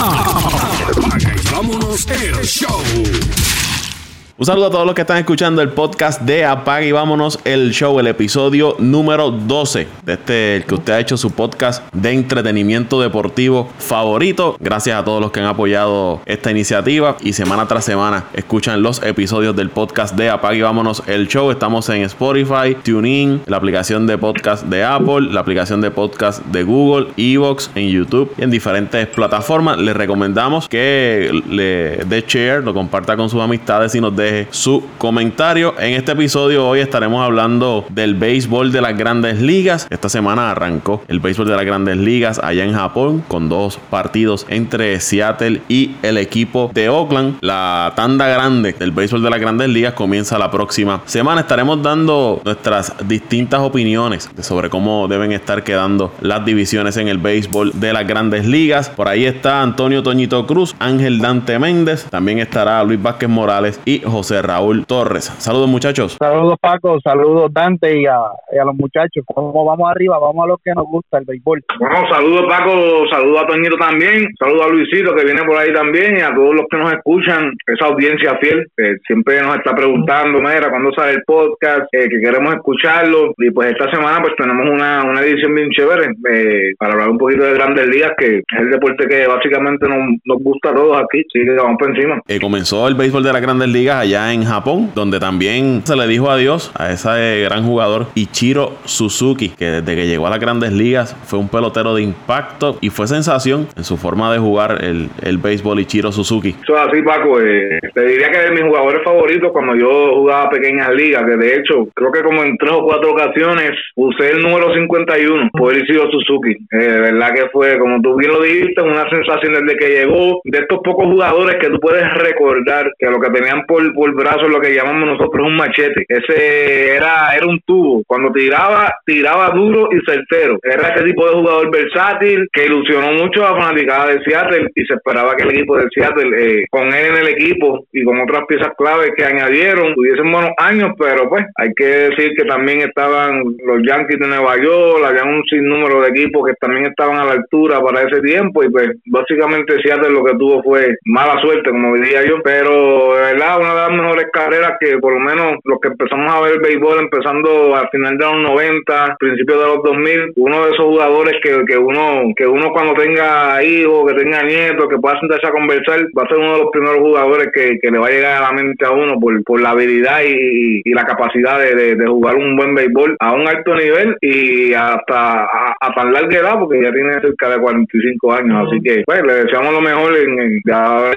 Apaga y vámonos el show. Un saludo a todos los que están escuchando el podcast de Apaga y Vámonos el Show, el episodio número 12 de este, que usted ha hecho su podcast de entretenimiento deportivo favorito. Gracias a todos los que han apoyado esta iniciativa y semana tras semana escuchan los episodios del podcast de Apaga y Vámonos el Show. Estamos en Spotify, TuneIn, la aplicación de podcast de Apple, la aplicación de podcast de Google, Evox, en YouTube y en diferentes plataformas. Les recomendamos que le dé share, lo comparta con sus amistades y nos deje su comentario. En este episodio hoy estaremos hablando del béisbol de las grandes ligas. Esta semana arrancó el béisbol de las grandes ligas allá en Japón con dos partidos entre Seattle y el equipo de Oakland. La tanda grande del béisbol de las grandes ligas comienza la próxima semana. Estaremos dando nuestras distintas opiniones sobre cómo deben estar quedando las divisiones en el béisbol de las grandes ligas. Por ahí está Antonio Toñito Cruz, Ángel Dante Méndez, también estará Luis Vázquez Morales y José José Raúl Torres. Saludos muchachos. Saludos Paco, saludos Dante y a, los muchachos. Como vamos arriba, vamos a lo que nos gusta, el béisbol. Bueno, saludos Paco, saludos a Toñito también, saludos a Luisito que viene por ahí también y a todos los que nos escuchan, esa audiencia fiel que siempre nos está preguntando, mira, cuándo sale el podcast, eh, que queremos escucharlo y pues esta semana pues tenemos una, una edición bien chévere eh, para hablar un poquito de grandes ligas que es el deporte que básicamente nos, nos gusta a todos aquí, así que vamos por encima. Eh, comenzó el béisbol de las grandes ligas allá en Japón, donde también se le dijo adiós a ese gran jugador Ichiro Suzuki, que desde que llegó a las grandes ligas fue un pelotero de impacto y fue sensación en su forma de jugar el, el béisbol Ichiro Suzuki. Eso es así, Paco. Eh, te diría que de mis jugadores favoritos cuando yo jugaba pequeñas ligas, que de hecho creo que como en tres o cuatro ocasiones usé el número 51 por Ichiro Suzuki. Eh, de verdad que fue, como tú bien lo dijiste, una sensación desde que llegó, de estos pocos jugadores que tú puedes recordar que lo que tenían por, por brazo lo que llamamos nosotros un machete. Ese era, era un tubo. Cuando tiraba, tiraba duro y certero. Era ese tipo de jugador versátil que ilusionó mucho a la fanaticada de Seattle y se esperaba que el equipo de Seattle, eh, con él en el equipo y con otras piezas claves que añadieron, tuviesen buenos años, pero pues hay que decir que también estaban los Yankees de Nueva York, había un sinnúmero de equipos que también estaban a la altura para ese tiempo y pues básicamente Seattle lo que tuvo fue mala suerte, como diría yo, pero de verdad una de las mejores carreras que por lo menos los que empezamos a ver el béisbol empezando al final de los 90, principios de los 2000, uno de esos jugadores que, que uno que uno cuando tenga hijos, que tenga nietos, que pueda sentarse a conversar, va a ser uno de los primeros jugadores que, que le va a llegar a la mente a uno por, por la habilidad y, y la capacidad de, de, jugar un buen béisbol a un alto nivel y hasta a, tan larga edad, porque ya tiene cerca de 45 años, así que pues le deseamos lo mejor en, en,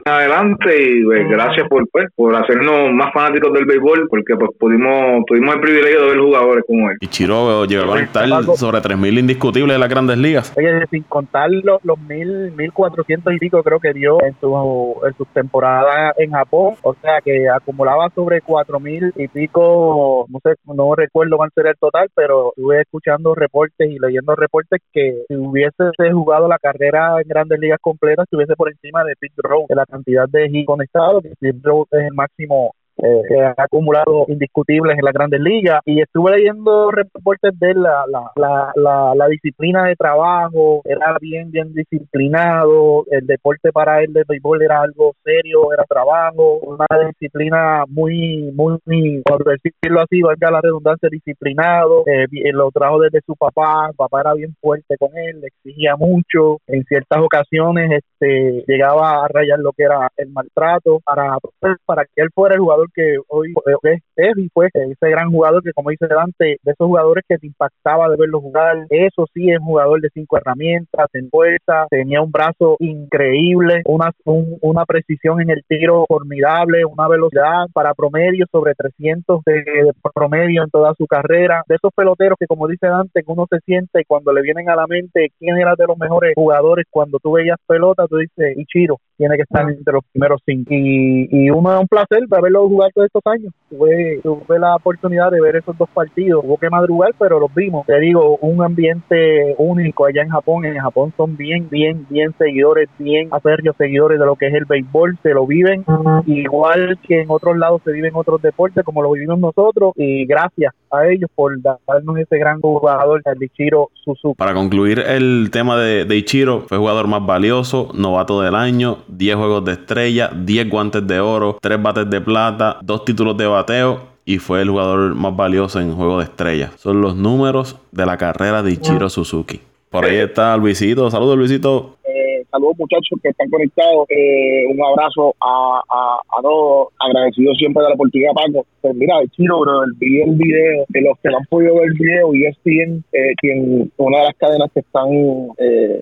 adelante y pues, gracias por pues, por hacernos más fanáticos del béisbol porque pues pudimos tuvimos el privilegio de ver jugadores como él. Y Chiro llegó a conectar sobre 3.000 indiscutibles de las grandes ligas. Oye, sin contar los, los 1.000, 1.400 y pico creo que dio en su, en su temporada en Japón, o sea que acumulaba sobre 4.000 y pico, no sé, no recuerdo cuál sería el total, pero estuve escuchando reportes y leyendo reportes que si hubiese jugado la carrera en grandes ligas completas, estuviese por encima de Pete Rose, de la cantidad de hits conectados, que Pete Rose es el máximo も eh, ha acumulado indiscutibles en las grandes ligas. Y estuve leyendo reportes de la, la, la, la, disciplina de trabajo, era bien, bien disciplinado, el deporte para él de béisbol era algo serio, era trabajo, una disciplina muy, muy, por decirlo así, valga la redundancia, disciplinado, eh, lo trajo desde su papá, papá era bien fuerte con él, le exigía mucho, en ciertas ocasiones este llegaba a rayar lo que era el maltrato para, para que él fuera el jugador que hoy es, y fue ese gran jugador que como dice Dante, de esos jugadores que te impactaba de verlo jugar, eso sí es un jugador de cinco herramientas, en fuerza, tenía un brazo increíble, una, una precisión en el tiro formidable, una velocidad para promedio sobre 300 de, promedio en toda su carrera, de esos peloteros que como dice Dante, que uno se siente y cuando le vienen a la mente quién era de los mejores jugadores cuando tú veías pelota, tú dices, Ichiro, tiene que estar entre los primeros cinco. Y, y uno es un placer verlo jugar todos estos años. Tuve, tuve la oportunidad de ver esos dos partidos. Hubo que madrugar, pero los vimos. Te digo, un ambiente único allá en Japón. En Japón son bien, bien, bien seguidores, bien aferrios seguidores de lo que es el béisbol. Se lo viven igual que en otros lados se viven otros deportes como lo vivimos nosotros. Y gracias a ellos por darnos ese gran jugador, el Ichiro Suzuki. Para concluir el tema de, de Ichiro, fue jugador más valioso, novato del año, 10 juegos de estrella, 10 guantes de oro, 3 bates de plata, 2 títulos de bateo y fue el jugador más valioso en juego de estrella. Son los números de la carrera de Ichiro Suzuki. Por ahí está Luisito. Saludos, Luisito. Eh, saludos, muchachos que están conectados. Eh, un abrazo a, a, todos. Agradecido siempre de la oportunidad, Paco. Pues mira, Ichiro, bro, vi el video. De los que no han podido ver el video, y es bien, eh, quien, una de las cadenas que están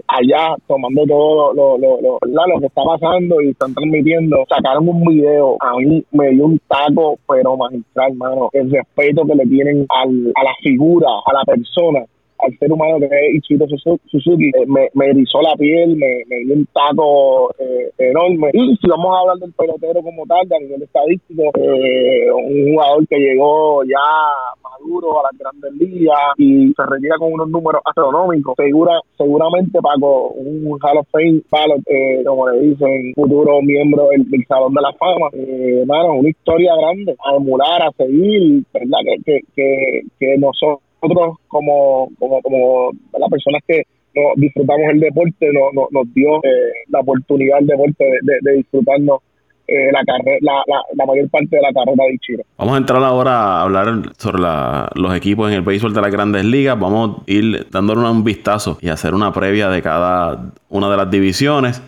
allá tomando todo lo, lo, lo, lo, que está pasando y están transmitiendo, sacaron un video. A mí me dio un taco, pero magistral, hermano. El respeto que le tienen al, a la figura, a la persona al ser humano que es Ichiro Suzuki, eh, me, me, erizó la piel, me, me dio un taco eh, enorme. Y si vamos a hablar del pelotero como tal, a nivel estadístico, eh, un jugador que llegó ya maduro a las grandes ligas y se retira con unos números astronómicos, segura, seguramente Paco, un Hall of Fame como le dicen, futuro miembro del, Salón de la Fama. Eh, una historia grande a emular, a seguir, ¿verdad? Que, que, que, que nosotros nosotros como, como, como las personas que no, disfrutamos el deporte, no, nos dio eh, la oportunidad del deporte de, de, disfrutarnos eh, la, carrera, la, la, mayor parte de la carrera de Chile. Vamos a entrar ahora a hablar sobre los equipos en el béisbol de las grandes ligas. Vamos a ir dándole un vistazo y hacer una previa de cada una de las divisiones.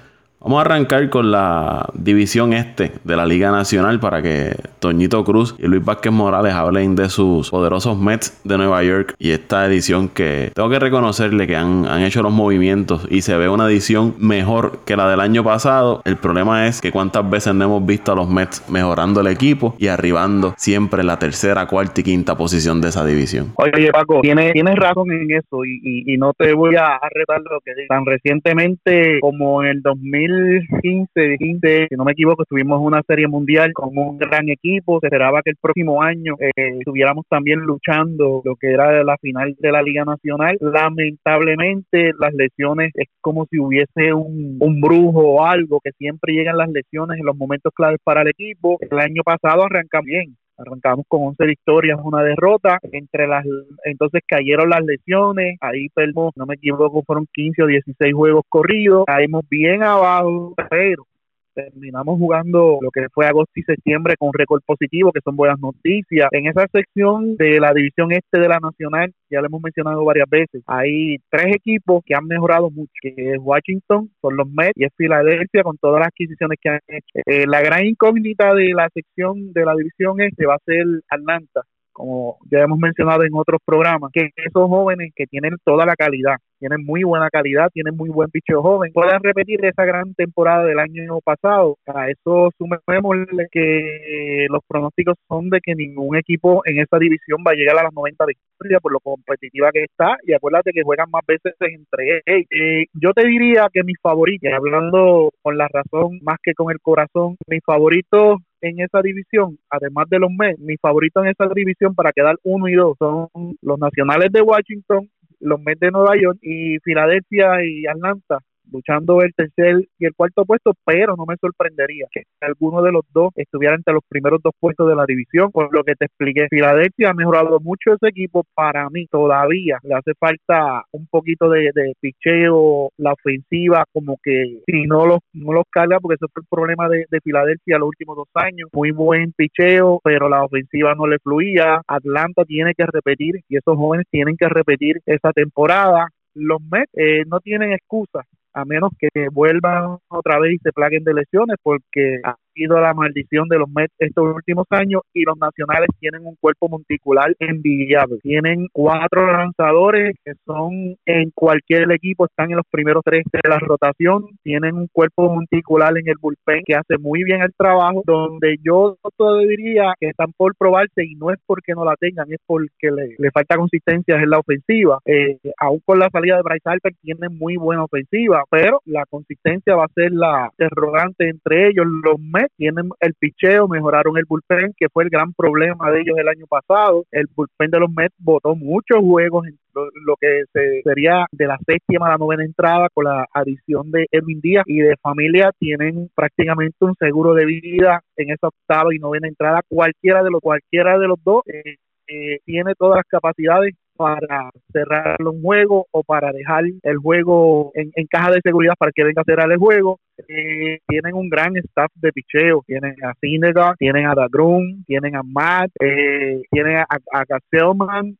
Vamos a arrancar con la división este de la Liga Nacional para que Toñito Cruz y Luis Vázquez Morales hablen de sus poderosos Mets de Nueva York y esta edición que tengo que reconocerle que han, hecho los movimientos y se ve una edición mejor que la del año pasado. El problema es que cuántas veces no hemos visto a los Mets mejorando el equipo y arribando siempre la tercera, cuarta y quinta posición de esa división. Oye Paco, tienes, tienes razón en eso y, y, no te voy a retar lo que tan recientemente como en el 2000 2015, 15, si no me equivoco, estuvimos en una serie mundial con un gran equipo. Se esperaba que el próximo año eh, estuviéramos también luchando lo que era la final de la Liga Nacional. Lamentablemente, las lesiones es como si hubiese un, un brujo o algo que siempre llegan las lesiones en los momentos claves para el equipo. El año pasado arrancamos bien, arrancamos con 11 victorias, una derrota, entre las entonces cayeron las lesiones, ahí perdimos, no me equivoco, fueron 15 o 16 juegos corridos, caímos bien abajo, pero terminamos jugando lo que fue agosto y septiembre con récord positivo, que son buenas noticias. En esa sección de la división este de la Nacional, ya lo hemos mencionado varias veces, hay tres equipos que han mejorado mucho, que es Washington, son los Mets y es Filadelfia con todas las adquisiciones que han hecho. Eh, la gran incógnita de la sección de la división este va a ser Atlanta como ya hemos mencionado en otros programas, que esos jóvenes que tienen toda la calidad, tienen muy buena calidad, tienen muy buen picho joven, puedan repetir esa gran temporada del año pasado. A eso sumemos que los pronósticos son de que ningún equipo en esa división va a llegar a las 90 victorias por lo competitiva que está y acuérdate que juegan más veces entre ellos. Eh, yo te diría que mis favoritos, hablando con la razón más que con el corazón, mis favoritos en esa división, además de los Mets, mis favoritos en esa división para quedar uno y dos son los Nacionales de Washington, los Mets de Nueva York y Filadelfia y Atlanta luchando el tercer y el cuarto puesto, pero no me sorprendería que alguno de los dos estuviera entre los primeros dos puestos de la división, por lo que te expliqué. Filadelfia ha mejorado mucho ese equipo, para mí todavía le hace falta un poquito de, de picheo, la ofensiva, como que si no los, no los carga, porque ese fue el problema de, de Filadelfia los últimos dos años, muy buen picheo, pero la ofensiva no le fluía, Atlanta tiene que repetir y esos jóvenes tienen que repetir esa temporada. Los Mets eh, no tienen excusa a menos que vuelvan otra vez y se plaguen de lesiones, porque ha sido la maldición de los Mets estos últimos años y los nacionales tienen un cuerpo monticular envidiable. Tienen cuatro lanzadores que son en cualquier equipo, están en los primeros tres de la rotación, tienen un cuerpo monticular en el bullpen que hace muy bien el trabajo, donde yo todo diría que están por probarse y no es porque no la tengan, es porque le, falta consistencia en la ofensiva. Eh, aún con la salida de Bryce Harper tienen muy buena ofensiva, pero la consistencia va a ser la interrogante entre ellos. Los Mets tienen el picheo, mejoraron el bullpen, que fue el gran problema de ellos el año pasado. El bullpen de los Mets votó muchos juegos en lo, que sería de la séptima a la novena entrada con la adición de Edwin Díaz y de familia tienen prácticamente un seguro de vida en esa octava y novena entrada. Cualquiera de los, cualquiera de los dos eh, eh, tiene todas las capacidades para cerrar un juego o para dejar el juego en, caja de seguridad para que venga a cerrar el juego. Eh, tienen un gran staff de picheo. Tienen a Cinegar, tienen a Dagrum, tienen a Matt, eh, tienen a, a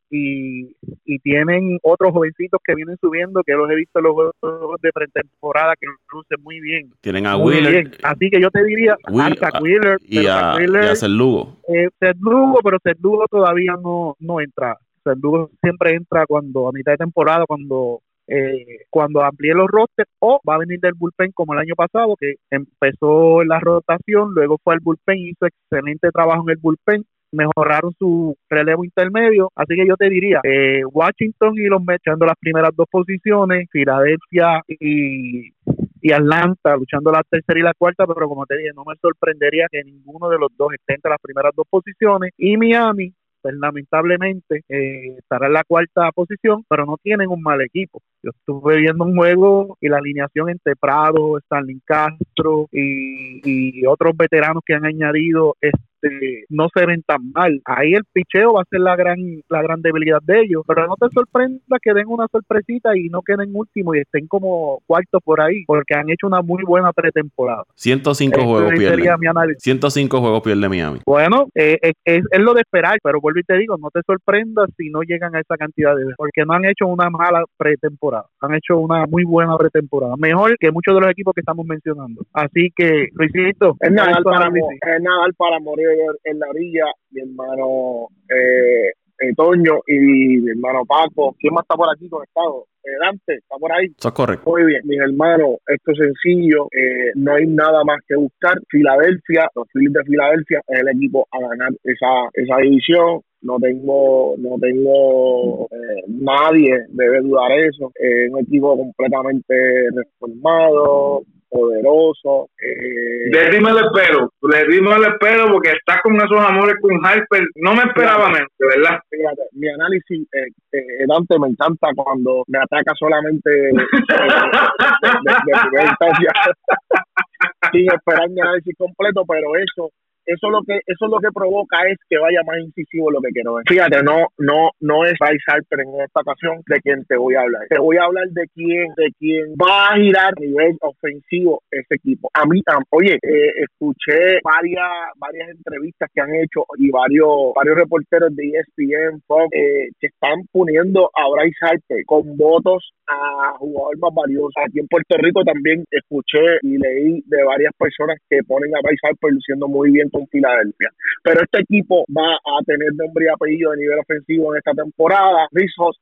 y, y tienen otros jovencitos que vienen subiendo que los he visto en los juegos de pretemporada que lucen muy bien. Tienen a Wheeler. Así que yo te diría a, Wheeler y a, Wheeler, y Lugo. Eh, Lugo, pero Lugo todavía no, no entra. Lugo siempre entra cuando a mitad de temporada, cuando eh, cuando amplíe los rosters o va a venir del bullpen como el año pasado que empezó la rotación, luego fue al bullpen, hizo excelente trabajo en el bullpen, mejoraron su relevo intermedio, así que yo te diría, eh, Washington y los Mets echando las primeras dos posiciones, Filadelfia y, y Atlanta luchando la tercera y la cuarta, pero como te dije, no me sorprendería que ninguno de los dos esté entre las primeras dos posiciones. Y Miami pues lamentablemente eh, estará en la cuarta posición, pero no tienen un mal equipo. Yo estuve viendo un juego y la alineación entre Prado, Stanley Castro y, y otros veteranos que han añadido este este, no se ven tan mal. Ahí el picheo va a ser la gran la gran debilidad de ellos, pero no te sorprenda que den una sorpresita y no queden último y estén como cuarto por ahí, porque han hecho una muy buena pretemporada. 105 juegos pierde. 105 juegos pierde Miami. Bueno, eh, eh, es, es, lo de esperar, pero vuelvo y te digo, no te sorprendas si no llegan a esa cantidad de porque no han hecho una mala pretemporada, han hecho una muy buena pretemporada, mejor que muchos de los equipos que estamos mencionando. Así que, Luisito, es nada para, es nada para morir en la orilla, mi hermano eh, eh, Toño y mi hermano Paco. ¿Quién más está por aquí conectado? Eh, Dante, ¿está por ahí? Eso es correcto. Muy bien, mis hermanos, esto es sencillo, eh, no hay nada más que buscar. Filadelfia, los Phillies de Filadelfia es el equipo a ganar esa, esa división no tengo no tengo eh, nadie debe dudar eso es un equipo completamente reformado poderoso. Eh, le dimos el espero, le dimos el espero porque está con esos amores con Harper. No me esperaba menos, ¿verdad? Fíjate, mi análisis, eh, eh, Dante, me encanta cuando me ataca solamente de, sin esperar mi análisis completo, pero eso eso lo que eso lo que provoca es que vaya más incisivo lo que quiero ver. Fíjate, no no no es Bryce Harper en esta ocasión de quien te voy a hablar. Te voy a hablar de quién de quién va a girar a nivel ofensivo ese equipo. A mí oye, eh, escuché varias varias entrevistas que han hecho y varios varios reporteros de ESPN eh, que están poniendo a Bryce Harper con votos a jugador más valioso. Aquí en Puerto Rico también escuché y leí de varias personas que ponen a Bryce Harper luciendo muy bien con Filadelfia. Pero este equipo va a tener nombre y apellido de nivel ofensivo en esta temporada. Rice Hoss,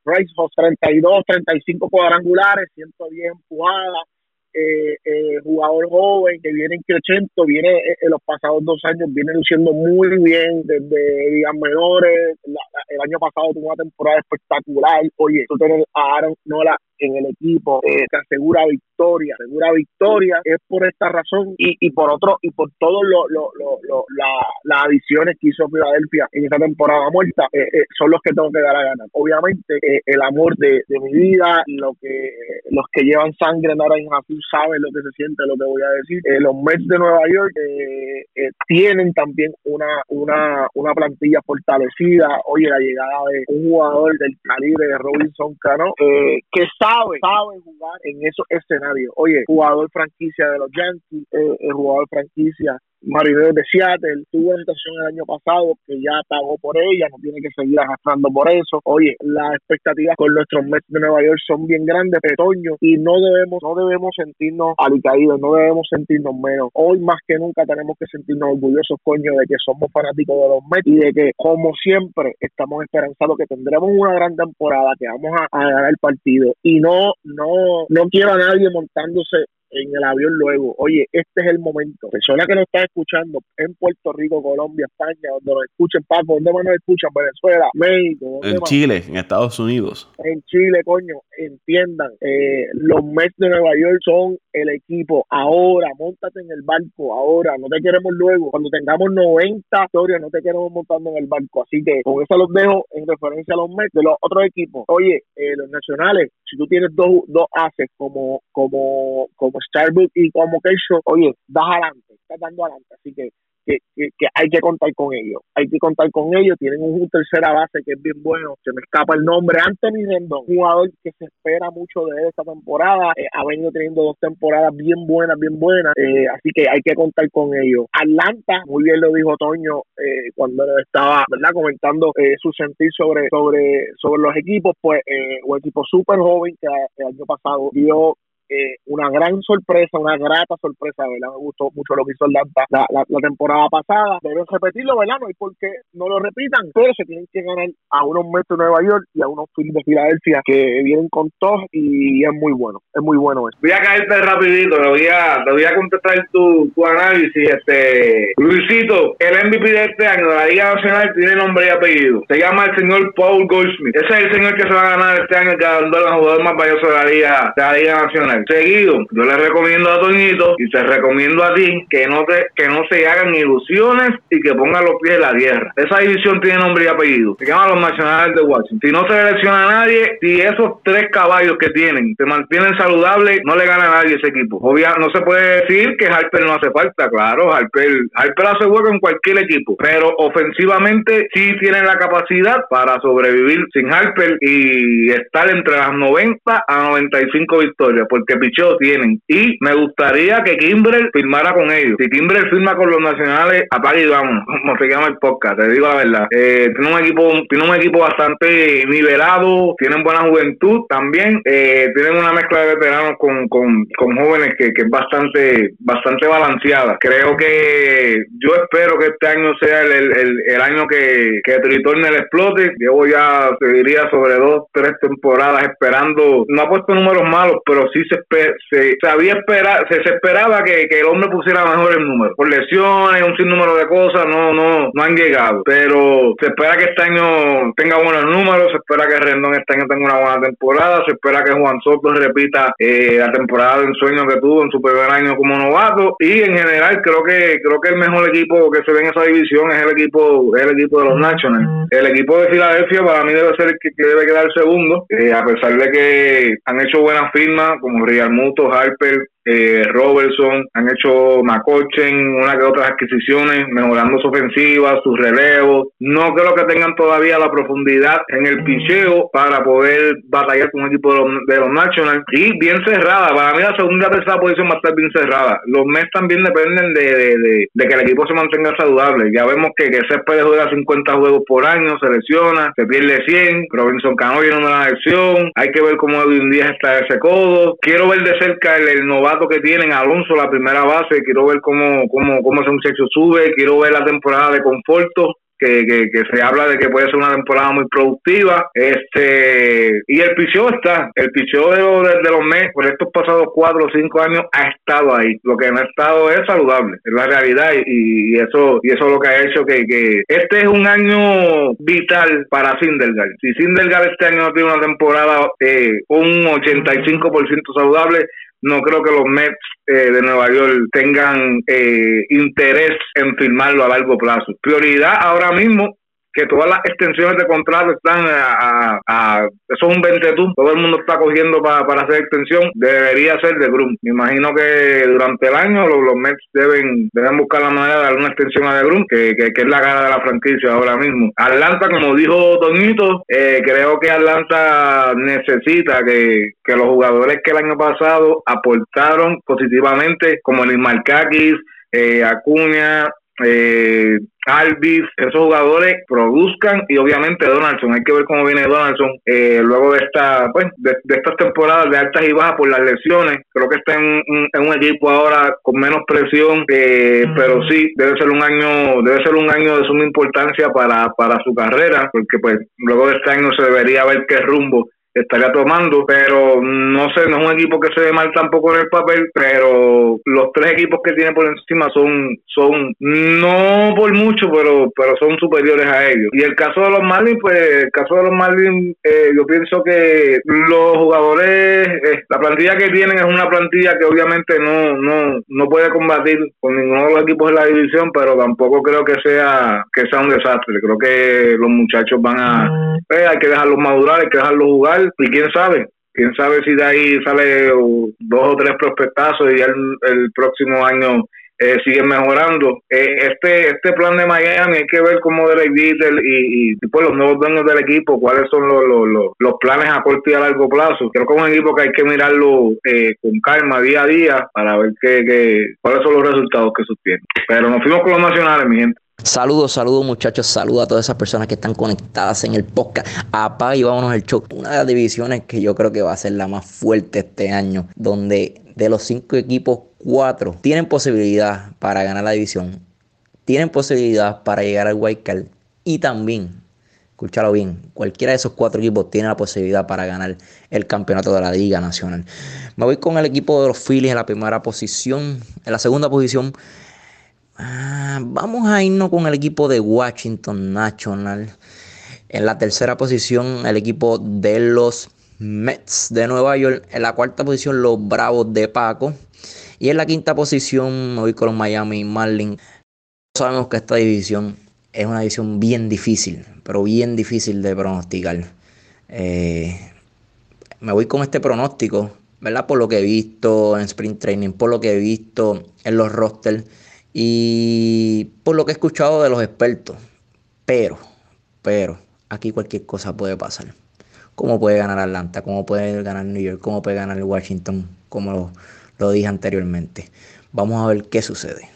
32, 35 cuadrangulares, 110 empujadas, eh, eh, jugador joven que viene en creciendo, viene eh, en los pasados dos años, viene luciendo muy bien desde días menores. el año pasado tuvo una temporada espectacular. Oye, tú tienes a Aaron Nola en el equipo, eh, asegura victoria, asegura victoria, es por esta razón y, y por otro, y por todos lo, lo, lo, las adiciones que hizo Filadelfia en esta temporada muerta, eh, eh, son los que tengo que dar a ganar. Obviamente, el amor de, de, mi vida, lo que los que llevan sangre en Orange Azul saben lo que se siente, lo que voy a decir. los Mets de Nueva York tienen también una, una, una plantilla fortalecida. Oye, la llegada de un jugador del calibre de Robinson Cano, que sabe sabe, jugar en esos escenarios. Oye, jugador franquicia de los Yankees, eh, el jugador franquicia Maribel de Seattle tuvo una situación el año pasado que ya pagó por ella, no tiene que seguir arrastrando por eso. Oye, las expectativas con nuestros Mets de Nueva York son bien grandes, Petoño, y no debemos, no debemos sentirnos alicaídos, no debemos sentirnos menos. Hoy más que nunca tenemos que sentirnos orgullosos, coño, de que somos fanáticos de los Mets y de que, como siempre, estamos esperanzados que tendremos una gran temporada, que vamos a, a ganar el partido. Y no, no, no quiero a nadie montándose en el avión luego. Oye, este es el momento. Persona que nos está escuchando en Puerto Rico, Colombia, España, donde nos escuchen, Paco, ¿dónde más nos escuchan? Venezuela, México. En Chile, en Estados Unidos. En Chile, coño, entiendan, eh, los Mets de Nueva York son el equipo. Ahora, montate en el barco, ahora, no te queremos luego. Cuando tengamos 90 historias, no te queremos montando en el barco. Así que con eso los dejo en referencia a los Mets de los otros equipos. Oye, eh, los nacionales, si tú tienes dos, dos haces como, como, como Starbucks y como Keisho, oye, das adelante, estás dando adelante. Así que que, que, hay que contar con ellos. Hay que contar con ellos. Tienen un tercera base que es bien bueno. Se me escapa el nombre. Anthony Rendon, jugador que se espera mucho de esta temporada. Eh, ha venido teniendo dos temporadas bien buenas, bien buenas. Eh, así que hay que contar con ellos. Atlanta, muy bien lo dijo Toño eh, cuando estaba verdad comentando su sentir sobre, sobre, sobre los equipos. Pues un equipo súper joven que el año pasado dio eh, una gran sorpresa, una grata sorpresa, ¿verdad? Me gustó mucho lo que hizo Atlanta la, la, temporada pasada. Deben repetirlo, ¿verdad? No hay por qué no lo repitan, pero se tienen que ganar a unos Mets de Nueva York y a unos Phillies de Filadelfia que vienen con todos y es muy bueno, es muy bueno eso. Voy a caerte rapidito, le voy a, voy a contestar tu, tu análisis. Este Luisito, el MVP de este año de la Liga Nacional tiene nombre y apellido. Se llama el señor Paul Goldsmith. Ese es el señor que se va a ganar este año el jugador más valioso de la de la Liga Nacional seguido. Yo le recomiendo a Toñito y te recomiendo a ti que no te, que no se hagan ilusiones y que pongan los pies en la tierra. Esa división tiene nombre y apellido. Se llama los Nacionales de Washington. Si no se selecciona a nadie, si esos tres caballos que tienen se mantienen saludables, no le gana a nadie ese equipo. Obvio, no se puede decir que Harper no hace falta. Claro, Harper, Harper hace hueco en cualquier equipo, pero ofensivamente sí tienen la capacidad para sobrevivir sin Harper y estar entre las 90 a 95 victorias, porque picheo tienen. Y me gustaría que Kimbrel firmara con ellos. Si Kimbrel firma con los nacionales, apague y vamos, como se llama el podcast, te digo la verdad. Eh, tiene un equipo, tiene un equipo bastante nivelado, tienen buena juventud también, eh, tienen una mezcla de veteranos con, con, con jóvenes que, que, es bastante, bastante balanceada. Creo que yo espero que este año sea el, el, el año que, que Tritornel explote. Llevo ya, se diría, sobre dos, tres temporadas esperando. No ha puesto números malos, pero sí se se, se había esperado, se, esperaba que, el hombre pusiera mejor el número. Por lesiones, un sinnúmero de cosas, no, no, no han llegado. Pero se espera que este año tenga buenos números, se espera que Rendón este año tenga una buena temporada, se espera que Juan Soto repita eh, la temporada de ensueño que tuvo en su primer año como novato. Y en general creo que, creo que el mejor equipo que se ve en esa división es el equipo, el equipo de los Nationals. El equipo de Filadelfia para mí debe ser el que, debe quedar segundo, eh, a pesar de que han hecho buenas firmas como Real Muto, Harper, eh, Robertson, han hecho Macochen, una que otras adquisiciones, mejorando su ofensiva, sus relevos. No creo que tengan todavía la profundidad en el picheo para poder batallar con un equipo de los, de Nationals. Y bien cerrada, para mí la segunda y tercera posición va a estar bien cerrada. Los Mets también dependen de, que el equipo se mantenga saludable. Ya vemos que, que Céspedes juega 50 juegos por año, se lesiona, se pierde 100. Robinson Cano viene una lesión. Hay que ver cómo Edwin Díaz está ese codo. Quiero ver de cerca el, el que tienen, Alonso, la primera base, quiero ver cómo, cómo, cómo ese muchacho sube, quiero ver la temporada de Conforto, que, que, se habla de que puede ser una temporada muy productiva. Este y el picheo está, el picheo de, de, los meses por estos pasados cuatro o cinco años ha estado ahí. Lo que no ha estado es saludable, es la realidad y, eso y eso es lo que ha hecho que, que este es un año vital para Sindelgar. Si Sindelgar este año no tiene una temporada eh, un 85% saludable, no creo que los Mets eh, de Nueva York tengan eh, interés en firmarlo a largo plazo. Prioridad ahora mismo que todas las extensiones de contrato están a, a, eso es un ventetú, todo el mundo está cogiendo para, para hacer extensión, debería ser de Grum. Me imagino que durante el año los, los, Mets deben deben buscar la manera de dar una extensión a de Grum, que, que, es la cara de la franquicia ahora mismo. Atlanta, como dijo Toñito, eh, creo que Atlanta necesita que, que los jugadores que el año pasado aportaron positivamente, como el Markakis, eh, Acuña, eh, Alvis, esos jugadores produzcan y obviamente Donaldson, hay que ver cómo viene Donaldson eh, luego de esta pues de, estas temporadas de altas y bajas por las lesiones, creo que está en, un equipo ahora con menos presión, eh, pero sí debe ser un año debe ser un año de suma importancia para, para su carrera, porque pues luego de este año se debería ver qué rumbo estaría tomando, pero no sé, no es un equipo que se ve mal tampoco en el papel, pero los tres equipos que tiene por encima son, son no por mucho, pero, pero son superiores a ellos. Y el caso de los Marlins, pues el caso de los Marlins, eh, yo pienso que los jugadores, eh, la plantilla que tienen es una plantilla que obviamente no, no, no puede combatir con ninguno de los equipos de la división, pero tampoco creo que sea, que sea un desastre. Creo que los muchachos van a, eh, hay que dejarlos madurar, hay que dejarlos jugar y quién sabe, quién sabe si de ahí sale dos o tres prospectazos y el, el próximo año eh, siguen mejorando. Eh, este este plan de Miami hay que ver cómo Derek Jeter y, y pues los nuevos dueños del equipo, cuáles son los, los, los, planes a corto y a largo plazo. Creo que es un equipo que hay que mirarlo eh, con calma día a día para ver qué, cuáles son los resultados que sostienen. Pero nos fuimos con los nacionales, mi gente. Saludos, saludos muchachos, saludos a todas esas personas que están conectadas en el podcast. Apaga y vámonos al show. Una de las divisiones que yo creo que va a ser la más fuerte este año, donde de los cinco equipos, cuatro tienen posibilidad para ganar la división, tienen posibilidad para llegar al card y también, escúchalo bien, cualquiera de esos cuatro equipos tiene la posibilidad para ganar el campeonato de la Liga Nacional. Me voy con el equipo de los Phillies en la primera posición, en la segunda posición Ah, vamos a irnos con el equipo de Washington National. En la tercera posición, el equipo de los Mets de Nueva York. En la cuarta posición, los Bravos de Paco. Y en la quinta posición, me voy con los Miami Marlins. Sabemos que esta división es una división bien difícil, pero bien difícil de pronosticar. Eh, me voy con este pronóstico, ¿verdad? Por lo que he visto en Sprint Training, por lo que he visto en los rosters y por lo que he escuchado de los expertos. Pero, pero, aquí cualquier cosa puede pasar. ¿Cómo puede ganar Atlanta? ¿Cómo puede ganar New York? ¿Cómo puede ganar Washington? Como lo, lo dije anteriormente. Vamos a ver qué sucede.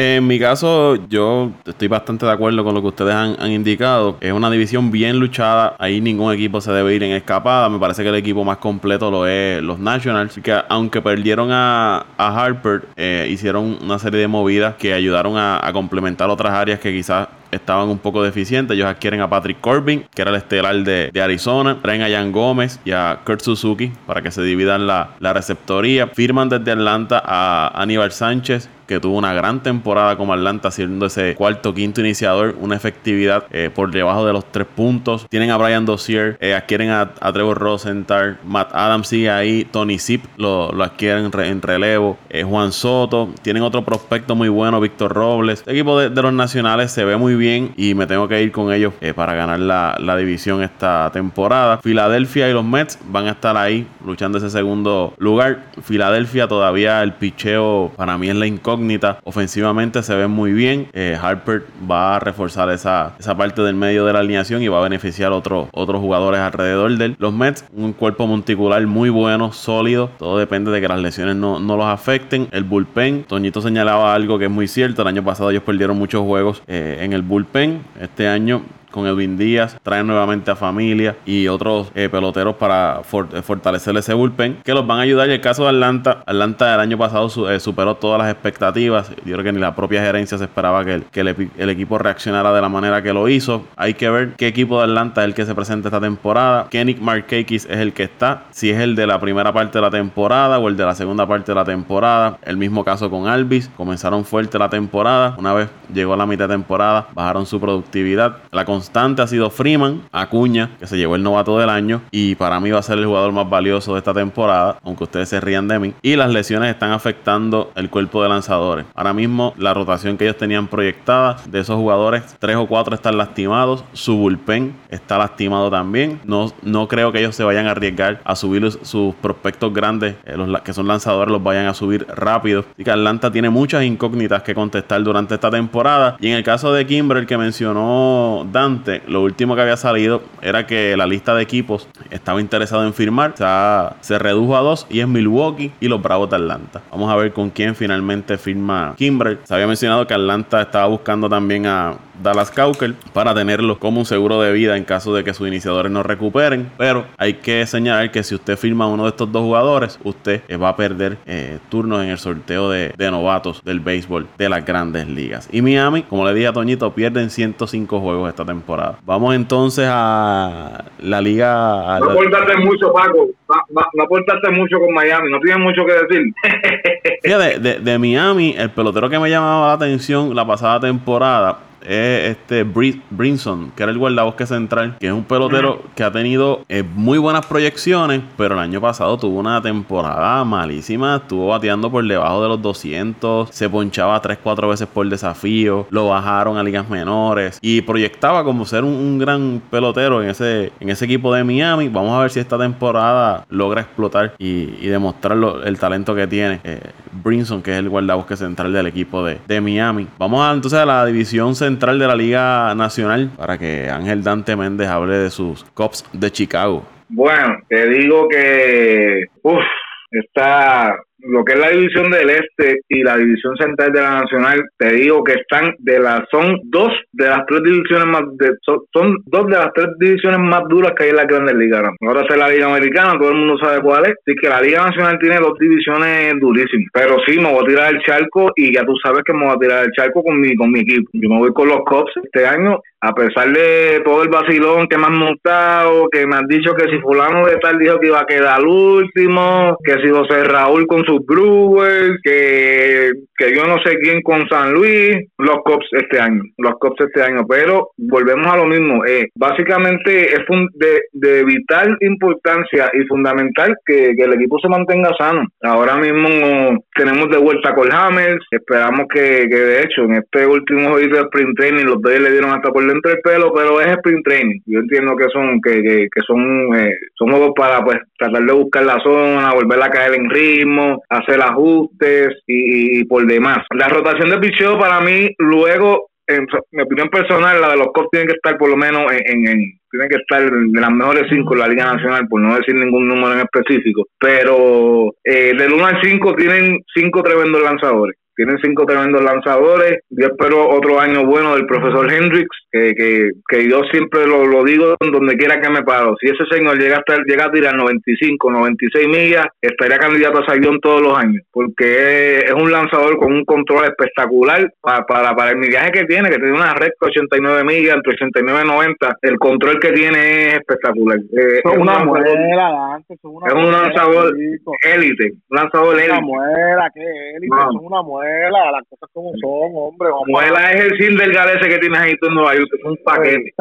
En mi caso, yo estoy bastante de acuerdo con lo que ustedes han, indicado. Es una división bien luchada. Ahí ningún equipo se debe ir en escapada. Me parece que el equipo más completo lo es los Nationals. Que aunque perdieron a, Harper, eh, hicieron una serie de movidas que ayudaron a, a complementar otras áreas que quizás estaban un poco deficientes. Ellos adquieren a Patrick Corbin, que era el estelar de, Arizona. Traen a Jan Gómez y a Kurt Suzuki para que se dividan la, la receptoría. Firman desde Atlanta a Aníbal Sánchez, que tuvo una gran temporada como Atlanta, siendo ese cuarto, quinto iniciador, una efectividad eh, por debajo de los tres puntos. Tienen a Brian Dozier, eh, adquieren a, Trevor Rosenthal, Matt Adams sigue ahí, Tony Zip lo, lo adquieren en relevo, eh, Juan Soto, tienen otro prospecto muy bueno, Víctor Robles. El equipo de, los nacionales se ve muy bien y me tengo que ir con ellos para ganar la, la división esta temporada. Filadelfia y los Mets van a estar ahí luchando ese segundo lugar. Filadelfia todavía el picheo para mí es la incógnita Ofensivamente se ven muy bien. Eh, Harper va a reforzar esa, esa parte del medio de la alineación y va a beneficiar a otros jugadores alrededor de él. Los Mets, un cuerpo monticular muy bueno, sólido. Todo depende de que las lesiones no, los afecten. El bullpen, Toñito señalaba algo que es muy cierto. El año pasado ellos perdieron muchos juegos eh, en el bullpen. Este año con Edwin Díaz, traen nuevamente a familia y otros eh, peloteros para eh, fortalecer ese bullpen que los van a ayudar. Y el caso de Atlanta, Atlanta el año pasado eh, superó todas las expectativas. Yo creo que ni la propia gerencia se esperaba que, el, que el, equipo reaccionara de la manera que lo hizo. Hay que ver qué equipo de Atlanta es el que se presenta esta temporada. Kenny Markakis es el que está. Si es el de la primera parte de la temporada o el de la segunda parte de la temporada. El mismo caso con Alvis. Comenzaron fuerte la temporada. Una vez llegó a la mitad de temporada, bajaron su productividad. La constante ha sido Freeman, Acuña, que se llevó el novato del año y para mí va a ser el jugador más valioso de esta temporada, aunque ustedes se rían de mí. Y las lesiones están afectando el cuerpo de lanzadores. Ahora mismo la rotación que ellos tenían proyectada de esos jugadores, tres o cuatro están lastimados, su bullpen está lastimado también. No, no creo que ellos se vayan a arriesgar a subir sus prospectos grandes, eh, los que son lanzadores, los vayan a subir rápido. Y que Atlanta tiene muchas incógnitas que contestar durante esta temporada. Y en el caso de Kimber, que mencionó Dan, lo último que había salido era que la lista de equipos estaba interesado en firmar. O se redujo a dos y es Milwaukee y los Bravos de Atlanta. Vamos a ver con quién finalmente firma Kimbrel. Se había mencionado que Atlanta estaba buscando también a Dallas Cowker para tenerlo como un seguro de vida en caso de que sus iniciadores no recuperen. Pero hay que señalar que si usted firma uno de estos dos jugadores, usted va a perder eh, turnos en el sorteo de, novatos del béisbol de las grandes ligas. Y Miami, como le dije a Toñito, pierden 105 juegos esta temporada. Vamos entonces a la liga. no aportaste mucho, Paco. No, no, aportaste mucho con Miami. No tienes mucho que decir. de, de Miami, el pelotero que me llamaba la atención la pasada temporada es este Brinson, que era el guardabosque central, que es un pelotero que ha tenido eh, muy buenas proyecciones, pero el año pasado tuvo una temporada malísima, estuvo bateando por debajo de los 200, se ponchaba 3-4 veces por desafío, lo bajaron a ligas menores y proyectaba como ser un, gran pelotero en ese, en ese equipo de Miami. Vamos a ver si esta temporada logra explotar y, y demostrar el talento que tiene eh, Brinson, que es el guardabosque central del equipo de, de Miami. Vamos a, entonces a la división central de la Liga Nacional para que Ángel Dante Méndez hable de sus Cops de Chicago. Bueno, te digo que uf, está lo que es la división del este y la división central de la nacional, te digo que están de las, son dos de las tres divisiones más, de, son, dos de las tres divisiones más duras que hay en la Grandes Ligas. Ahora es la Liga Americana, todo el mundo sabe cuál es, así que la Liga Nacional tiene dos divisiones durísimas, pero sí, me voy a tirar el charco y ya tú sabes que me voy a tirar el charco con mi, con mi equipo. Yo me voy con los Cubs este año a pesar de todo el vacilón que me han montado, que me han dicho que si fulano de tal dijo que iba a quedar último, que si José Raúl con sus Brewers, que, que yo no sé quién con San Luis, los Cops este año, los Cops este año, pero volvemos a lo mismo, eh, básicamente es de, de, vital importancia y fundamental que, el equipo se mantenga sano. Ahora mismo tenemos de vuelta a Colhamers, esperamos que, que de hecho en este último juego de sprint training los dos le dieron hasta por entre el pelo, pero es sprint training. Yo entiendo que son que, que, son eh, son juegos para pues tratar de buscar la zona, volver a caer en ritmo, hacer ajustes y, por demás. La rotación de picheo para mí luego en mi opinión personal, la de los Cops tiene que estar por lo menos en, en, tiene que estar de las mejores cinco en la Liga Nacional, por no decir ningún número en específico. Pero eh, del 1 al 5 tienen cinco tremendos lanzadores tienen cinco tremendos lanzadores. Yo espero otro año bueno del profesor Hendricks, que, que, que yo siempre lo, lo, digo donde quiera que me paro. Si ese señor llega a, llega a tirar 95, 96 millas, estaría candidato a Sayón todos los años, porque es, un lanzador con un control espectacular para, para, para el millaje que tiene, que tiene una recta 89 millas, entre 89 y 90. El control que tiene es espectacular. Eh, es una muela, es un lanzador élite, un lanzador élite. Una muela, ¿qué élite? Es una muela las cosas como son, hombre. Muela es el sin del galese que tienes ahí tú en Nueva York, es un paquete.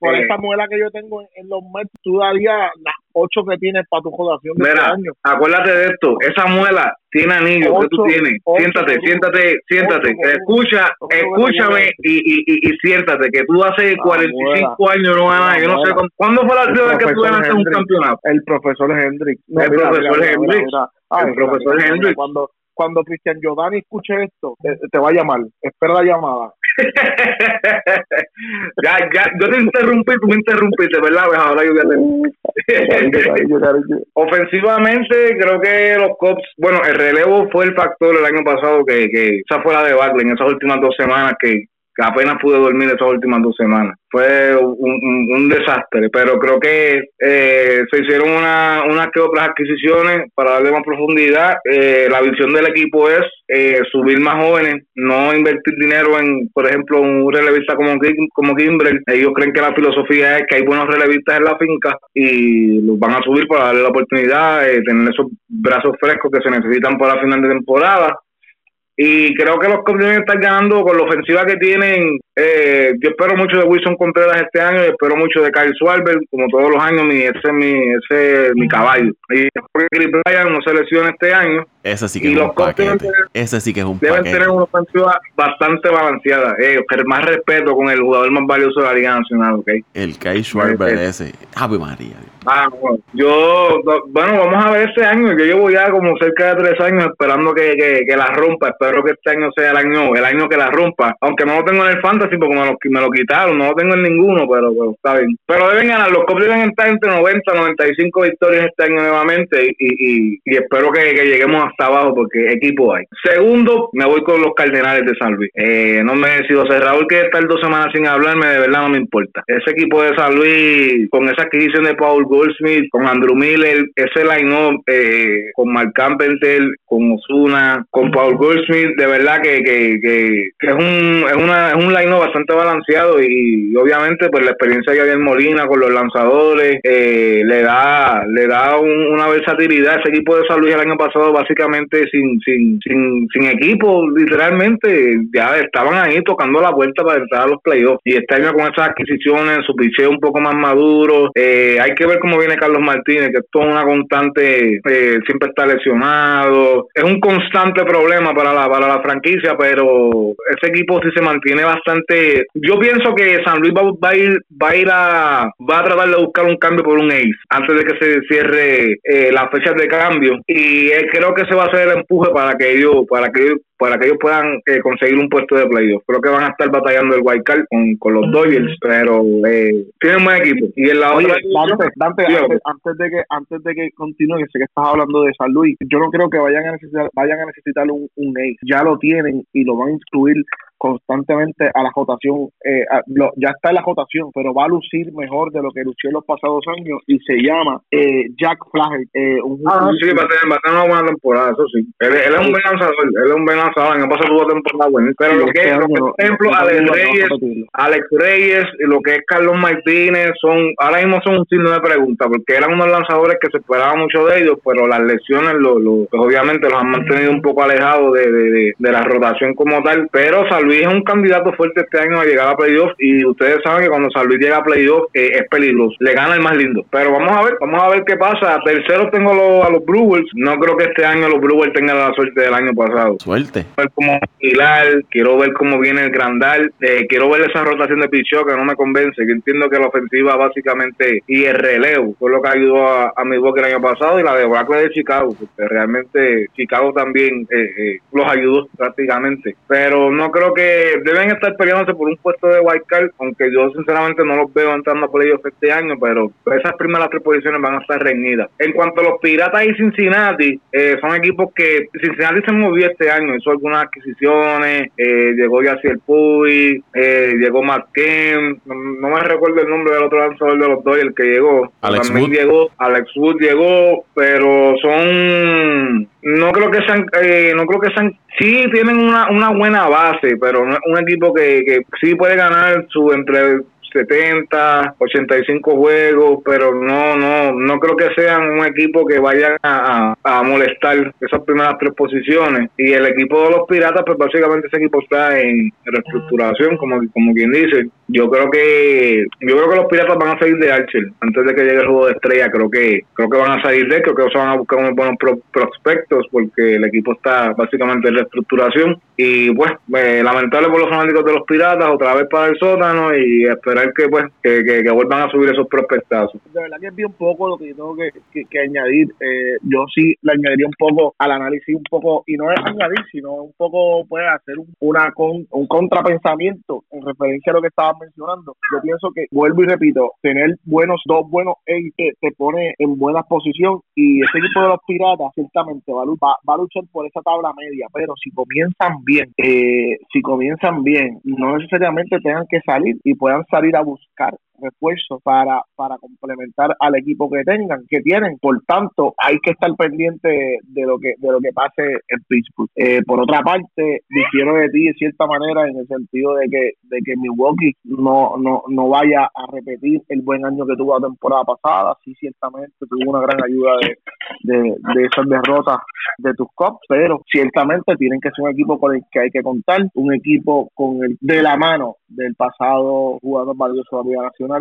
por esa muela que yo tengo en, los Mets, tú darías las ocho que tienes para tu jodación de este Mira, año. acuérdate de esto, esa muela tiene anillo que tú tienes. siéntate, siéntate, siéntate. Escucha, escúchame y, y, y, siéntate, que tú hace 45 años no ganas. Yo no sé cuándo fue la última vez que tú ganaste un campeonato. El profesor Hendrick. el profesor Hendrick. el profesor Hendrick. Cuando, cuando Cristian Giordani escuche esto, te, va a llamar. Espera la llamada. Ya, ya, yo te interrumpí, tú me interrumpiste, ¿verdad? Pues ahora yo voy a Ofensivamente, creo que los Cops, bueno, el relevo fue el factor el año pasado que, que esa fue la debacle en esas últimas dos semanas que que apenas pude dormir esas últimas dos semanas. Fue un, un, desastre, pero creo que eh, se hicieron una, unas que otras adquisiciones para darle más profundidad. Eh, la visión del equipo es eh, subir más jóvenes, no invertir dinero en, por ejemplo, un relevista como, como Kimbrel. Ellos creen que la filosofía es que hay buenos relevistas en la finca y los van a subir para darle la oportunidad de tener esos brazos frescos que se necesitan para final de temporada y creo que los Cubs están ganando con la ofensiva que tienen. Eh, yo espero mucho de Wilson Contreras este año y espero mucho de Kyle Schwarber, como todos los años, mi, ese es mi, ese mi caballo. Y porque Chris Bryan no se lesiona este año. Ese sí que es un paquete. Ese sí que es un deben tener una ofensiva bastante balanceada. Eh, más respeto con el jugador más valioso de la Liga Nacional, ¿ok? El Kyle Schwarber ese. Ave María. Ah, bueno. Yo, bueno, vamos a ver este año. Yo llevo ya como cerca de tres años esperando que, que, la rompa. Espero que este año sea el año el año que la rompa. Aunque no lo tengo en el Fantasy porque me lo, me lo quitaron. No lo tengo en ninguno, pero, está bien. Pero deben ganar. Los Cubs deben estar entre 90 y 95 victorias este año nuevamente. Y, y, espero que, lleguemos hasta abajo porque equipo hay. Segundo, me voy con los Cardenales de San Luis. Eh, no me he decidido. O Raúl que estar dos semanas sin hablarme, de verdad no me importa. Ese equipo de San Luis, con esa adquisición de Paul Goldsmith, con Andrew Miller, ese line-up eh, con Mark Carpenter, con Osuna, con Paul Goldsmith De verdad que, que, que, es un es, una, es un line bastante balanceado y, obviamente pues la experiencia de Javier Molina con los lanzadores eh, le da le da una versatilidad. Ese equipo de San Luis el año pasado básicamente sin, sin, sin, sin equipo, literalmente ya estaban ahí tocando la puerta para entrar a los playoffs. Y este año con esas adquisiciones, su picheo un poco más maduro, eh, hay que ver cómo viene Carlos Martínez, que es toda una constante, eh, siempre está lesionado. Es un constante problema para la, para la franquicia, pero ese equipo si se mantiene bastante. Yo pienso que San Luis va, a ir, va a ir a, va a tratar de buscar un cambio por un ace antes de que se cierre eh, las fechas de cambio. Y creo que se va a hacer el empuje para que ellos, para que ellos para que ellos puedan eh, conseguir un puesto de playoff. Creo que van a estar batallando el wild card con, con los Dodgers, pero eh, tienen buen equipo. Y en la otra Dante, antes, de que antes de que continúe, sé que estás hablando de San Luis, yo no creo que vayan a necesitar vayan a necesitar un, un ace. Ya lo tienen y lo van a incluir constantemente a la jotación, eh, ya está en la jotación, pero va a lucir mejor de lo que lució en los pasados años y se llama eh, Jack Flaherty. Eh, ah, sí, va a, tener, va a tener una buena temporada, eso sí. Él, es un buen lanzador, él es un buen lanzador, el pasado tuvo temporada buena. Pero lo que es, por ejemplo, Alex Reyes, Alex Reyes y lo que es Carlos Martínez, son ahora mismo son un signo de pregunta, porque eran unos lanzadores que se esperaba mucho de ellos, pero las lesiones lo, lo pues obviamente los han mantenido un poco alejados de, de, de, la rotación como tal, pero San Luis es un candidato fuerte este año a llegar a playoff y ustedes saben que cuando San Luis llega a playoff eh, es peligroso, le gana el más lindo. Pero vamos a ver, vamos a ver qué pasa. Tercero tengo a los Brewers, no creo que este año los Brewers tengan la suerte del año pasado. Suerte. Quiero ver cómo quiero ver cómo viene el Grandal, eh, quiero ver esa rotación de pichó que no me convence, que entiendo que la ofensiva básicamente y el relevo fue lo que ayudó a, a Milwaukee el año pasado y la de de Chicago, porque realmente Chicago también eh, los ayudó prácticamente. Pero no creo que deben estar peleándose por un puesto de wild card, aunque yo sinceramente no los veo entrando a playoffs este año, pero esas primeras tres posiciones van a estar reñidas. En cuanto a los Piratas y Cincinnati, eh, son equipos que Cincinnati se movió este año, hizo algunas adquisiciones, eh, llegó Yaciel Puy, eh, llegó Matt Kemp, no, me recuerdo el nombre del otro lanzador de los dos, el que llegó. Alex También llegó, Alex Wood llegó, pero son no creo que sean, eh, no creo que sean, sí tienen una, una buena base, pero un equipo que, que sí puede ganar su entre 70, 85 juegos, pero no, no, no creo que sean un equipo que vayan a, a, molestar esas primeras tres posiciones. Y el equipo de los Piratas, pues básicamente ese equipo está en reestructuración, como, como quien dice. Yo creo que, yo creo que los Piratas van a salir de Archer antes de que llegue el juego de estrella. Creo que, creo que van a salir de, creo que se van a buscar unos buenos prospectos porque el equipo está básicamente en reestructuración. Y pues, eh, lamentable por los fanáticos de los Piratas, otra vez para el sótano y esperar que pues que, que, vuelvan a subir esos prospectazos. De verdad que vi un poco lo que yo tengo que, que, añadir. Eh, yo sí le añadiría un poco al análisis, un poco, y no es añadir, sino un poco puede hacer un, una con, un contrapensamiento en referencia a lo que estabas mencionando. Yo pienso que, vuelvo y repito, tener buenos, dos buenos eight te, pone en buena posición y este equipo de los piratas ciertamente va, va, a luchar por esa tabla media, pero si comienzan bien, eh, si comienzan bien, no necesariamente tengan que salir y puedan salir a buscar refuerzos para, para complementar al equipo que tengan, que tienen. Por tanto, hay que estar pendiente de lo que, de lo que pase en Pittsburgh. Eh, por otra parte, difiero de ti de cierta manera en el sentido de que, de que Milwaukee no, no, no vaya a repetir el buen año que tuvo la temporada pasada. Sí, ciertamente tuvo una gran ayuda de, de, esas derrotas de tus cops, pero ciertamente tienen que ser un equipo con el que hay que contar, un equipo con el de la mano del pasado jugador valioso de la Liga Nacional,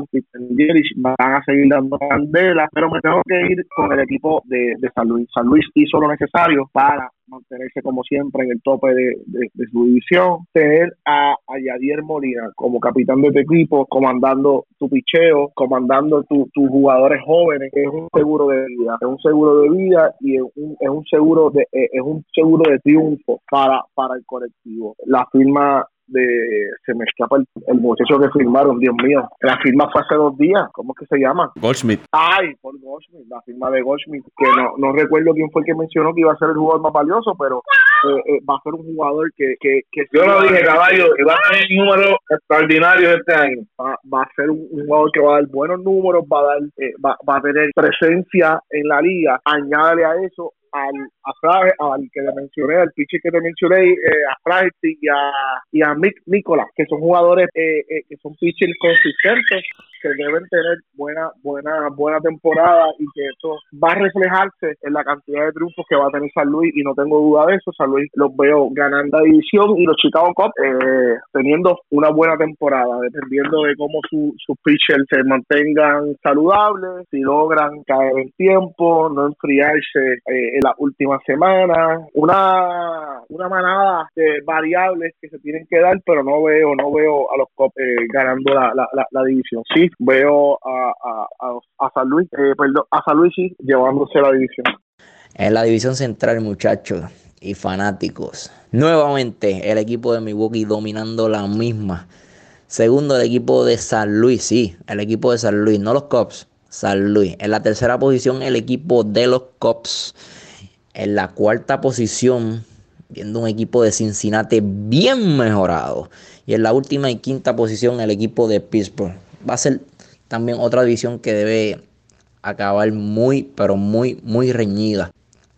van a seguir dando candela, pero me tengo que ir con el equipo de, San Luis. San Luis hizo lo necesario para mantenerse como siempre en el tope de, su división, tener a, a, Yadier Molina como capitán de tu equipo, comandando tu picheo, comandando tus jugadores jóvenes, es un seguro de vida, es un seguro de vida y es un, es un seguro de es un seguro de triunfo para, para el colectivo. La firma de se me escapa el, el, muchacho que firmaron, Dios mío. La firma fue hace dos días, ¿cómo es que se llama? Goldschmidt. Ay, por Goldschmidt, la firma de Goldschmidt, que no, no recuerdo quién fue el que mencionó que iba a ser el jugador más valioso, pero eh, eh, va a ser un jugador que... que, que Yo lo dije, caballo, que va a tener números extraordinarios este año. Va, va, a ser un, jugador que va a dar buenos números, va a, dar, eh, va, va a tener presencia en la liga. Añádale a eso al, a al que le mencioné, al pitcher que te mencioné, eh, a Flaherty y a, y a Mick Nicolas, que son jugadores eh, eh, que son pitchers consistentes, que deben tener buena, buena, buena temporada y que eso va a reflejarse en la cantidad de triunfos que va a tener San Luis y no tengo duda de eso. San Luis los veo ganando la división y los Chicago Cubs teniendo una buena temporada, dependiendo de cómo sus pitchers se mantengan saludables, si logran caer en tiempo, no enfriarse en las últimas semanas, una, una manada de variables que se tienen que dar, pero no veo, no veo a los Cubs eh, ganando la, la, la, división. Sí, veo a, a, a, San Luis, eh, perdón, a San Luis sí, llevándose la división. En la división central, muchachos y fanáticos. Nuevamente el equipo de Milwaukee dominando la misma. Segundo el equipo de San Luis, sí, el equipo de San Luis, no los Cubs. San Luis. En la tercera posición, el equipo de los Cubs. En la cuarta posición, viendo un equipo de Cincinnati bien mejorado. Y en la última y quinta posición, el equipo de Pittsburgh. Va a ser también otra división que debe acabar muy, pero muy, muy reñida.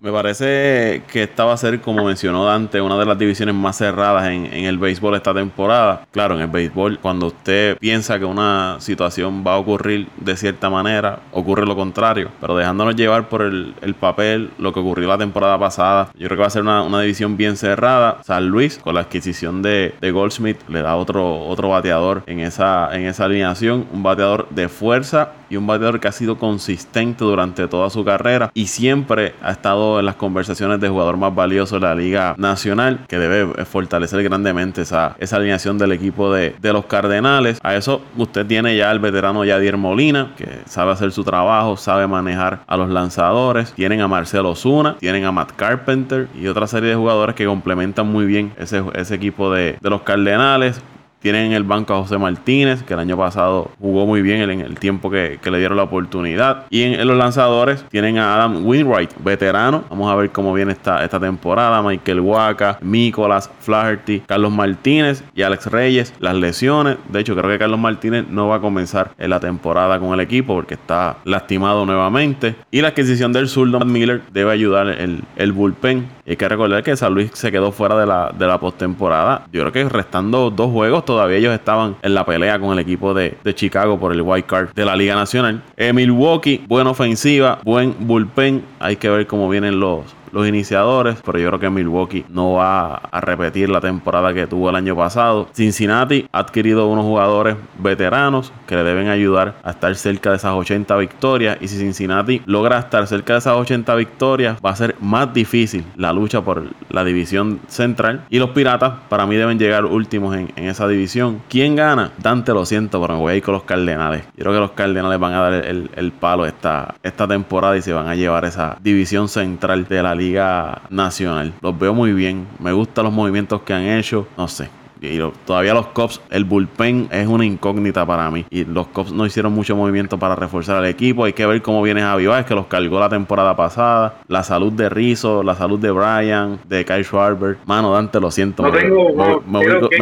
Me parece que esta va a ser, como mencionó Dante, una de las divisiones más cerradas en, el béisbol esta temporada. Claro, en el béisbol, cuando usted piensa que una situación va a ocurrir de cierta manera, ocurre lo contrario. Pero dejándonos llevar por el, papel, lo que ocurrió la temporada pasada, yo creo que va a ser una, división bien cerrada. San Luis, con la adquisición de, Goldsmith, le da otro, otro bateador en esa, en esa alineación. Un bateador de fuerza y un bateador que ha sido consistente durante toda su carrera y siempre ha estado en las conversaciones de jugador más valioso de la Liga Nacional, que debe fortalecer grandemente esa, esa alineación del equipo de, de los Cardenales. A eso usted tiene ya el veterano Yadier Molina, que sabe hacer su trabajo, sabe manejar a los lanzadores. Tienen a Marcelo Zuna, tienen a Matt Carpenter y otra serie de jugadores que complementan muy bien ese, ese equipo de, de los Cardenales. Tienen en el banco a José Martínez, que el año pasado jugó muy bien en el tiempo que, le dieron la oportunidad. Y en, los lanzadores tienen a Adam Winwright, veterano. Vamos a ver cómo viene esta, esta temporada. Michael Waka, Nicolas Flaherty, Carlos Martínez y Alex Reyes. Las lesiones. De hecho, creo que Carlos Martínez no va a comenzar en la temporada con el equipo porque está lastimado nuevamente. Y la adquisición del zurdo Miller debe ayudar el, el bullpen. Hay que recordar que San Luis se quedó fuera de la, de la postemporada. Yo creo que restando dos juegos todavía ellos estaban en la pelea con el equipo de, Chicago por el white card de la Liga Nacional. Eh, Milwaukee, buena ofensiva, buen bullpen. Hay que ver cómo vienen los, los iniciadores, pero yo creo que Milwaukee no va a repetir la temporada que tuvo el año pasado. Cincinnati ha adquirido unos jugadores veteranos que le deben ayudar a estar cerca de esas 80 victorias y si Cincinnati logra estar cerca de esas 80 victorias va a ser más difícil la lucha por la división central y los Piratas para mí deben llegar últimos en, esa división. ¿Quién gana? Dante lo siento, pero me voy a ir con los Cardenales. Yo creo que los Cardenales van a dar el, el palo esta, esta temporada y se van a llevar esa división central de la liga Liga Nacional. Los veo muy bien. Me gustan los movimientos que han hecho. No sé. Y todavía los Cops, el bullpen es una incógnita para mí. Y los Cops no hicieron mucho movimiento para reforzar al equipo. Hay que ver cómo viene Javi Baez, que los cargó la temporada pasada. La salud de Rizzo, la salud de Brian, de Kyle Schwarber. Mano, Dante, lo siento. No tengo,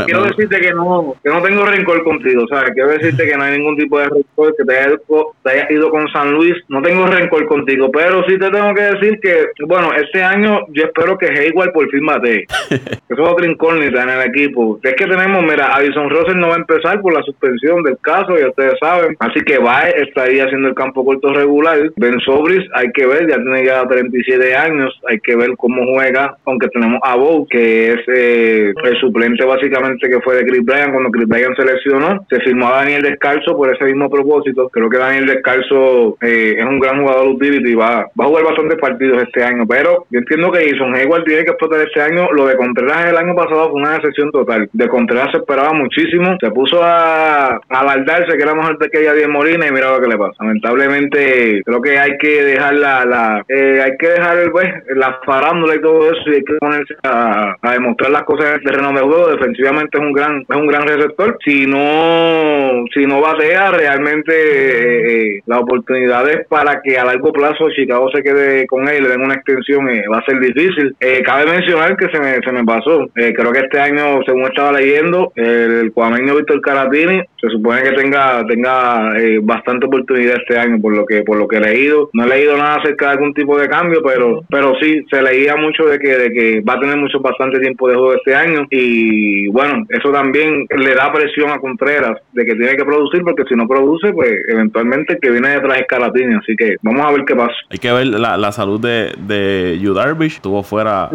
quiero, decirte que no, que no tengo rencor contigo. O sea, quiero decirte que no hay ningún tipo de rencor, que te hayas, ido con San Luis. No tengo rencor contigo. Pero sí te tengo que decir que, bueno, este año yo espero que Hayward por fin mate. Eso es otra incógnita en el equipo es que tenemos, mira, Addison Russell no va a empezar por la suspensión del caso, ya ustedes saben. Así que va estaría haciendo el campo corto regular. Ben Sobris, hay que ver, ya tiene ya 37 años, hay que ver cómo juega, aunque tenemos a Bow, que es eh, el suplente básicamente que fue de Chris Bryan cuando Chris Bryan se lesionó. Se firmó a Daniel Descalzo por ese mismo propósito. Creo que Daniel Descalzo eh, es un gran jugador utility y va, va a jugar bastantes partidos este año. Pero yo entiendo que Jason Hayward tiene que explotar este año. Lo de Contreras el año pasado fue una decepción total de Contreras se esperaba muchísimo. Se puso a, a baldarse que era mejor que ella 10 Molina y mira lo que le pasa. Lamentablemente, creo que hay que dejar la, la eh, hay que dejar pues, la farándula y todo eso y hay que ponerse a, demostrar las cosas en el terreno de juego. Defensivamente es un gran, es un gran receptor. Si no, si no batea, realmente eh, las oportunidades para que a largo plazo Chicago se quede con él y le den una extensión eh, va a ser difícil. cabe mencionar que se me, se me pasó. creo que este año, según esta estaba leyendo, el cuameño Víctor Caratini se supone que tenga tenga eh, bastante oportunidad este año por lo que por lo que he leído. No he leído nada acerca de algún tipo de cambio, pero pero sí se leía mucho de que de que va a tener mucho bastante tiempo de juego este año y bueno, eso también le da presión a Contreras de que tiene que producir porque si no produce, pues eventualmente el que viene detrás es Caratini, así que vamos a ver qué pasa. Hay que ver la, la salud de, de Yu Darvish. Estuvo fuera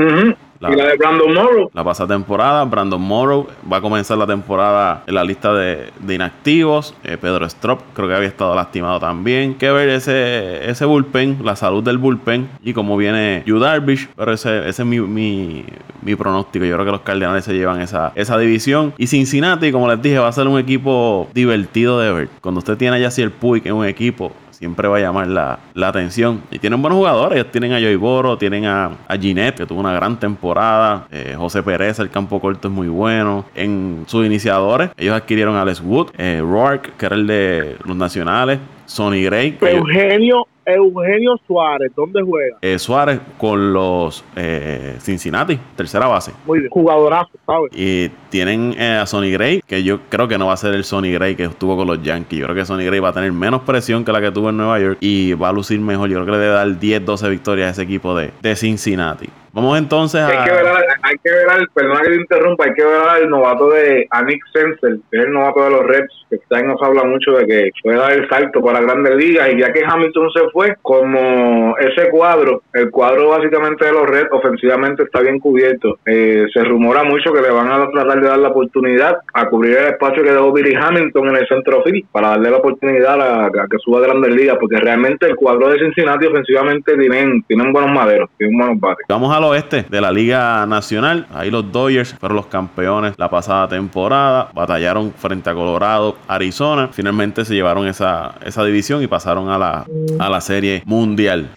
y la de Brandon Morrow. La pasada temporada, Brandon Morrow va a comenzar la temporada en la lista de, de inactivos. Eh, Pedro Strop creo que había estado lastimado también. Que ver ese, ese bullpen, la salud del bullpen y cómo viene Yu Darvish. Pero ese, ese es mi, mi, mi, pronóstico. Yo creo que los Cardenales se llevan esa, esa división. Y Cincinnati, como les dije, va a ser un equipo divertido de ver. Cuando usted tiene allá así el Puig en un equipo siempre va a llamar la, atención. Y tienen buenos jugadores. Tienen a Joy Boro, tienen a, a Ginette, que tuvo una gran temporada. Eh, José Pérez, el campo corto es muy bueno. En sus iniciadores, ellos adquirieron a Les Wood, eh, Rourke, que era el de los nacionales. Sonny Gray. Eugenio, Eugenio Suárez, ¿dónde juega? Eh, Suárez con los eh, Cincinnati, tercera base. Muy bien, jugadorazo, ¿sabes? Y tienen eh, a Sonny Gray, que yo creo que no va a ser el Sonny Gray que estuvo con los Yankees. Yo creo que Sonny Gray va a tener menos presión que la que tuvo en Nueva York y va a lucir mejor. Yo creo que le debe dar 10, 12 victorias a ese equipo de, de Cincinnati. Vamos entonces a. Hay que ver, al, hay que ver al, perdona que te interrumpa, hay que ver al novato de Anik Senzel, que es el novato de los Reds, que año nos habla mucho de que puede dar el salto para grandes ligas. Y ya que Hamilton se fue, como ese cuadro, el cuadro básicamente de los Reds, ofensivamente está bien cubierto. Eh, se rumora mucho que le van a tratar de dar la oportunidad a cubrir el espacio que dejó Billy Hamilton en el centro field para darle la oportunidad a, a que suba a grandes ligas, porque realmente el cuadro de Cincinnati ofensivamente tienen, tienen buenos maderos, tienen buenos bates. Vamos a oeste de la Liga Nacional. Ahí los Dodgers fueron los campeones la pasada temporada. Batallaron frente a Colorado, Arizona. Finalmente se llevaron esa, esa división y pasaron a la, a la Serie Mundial.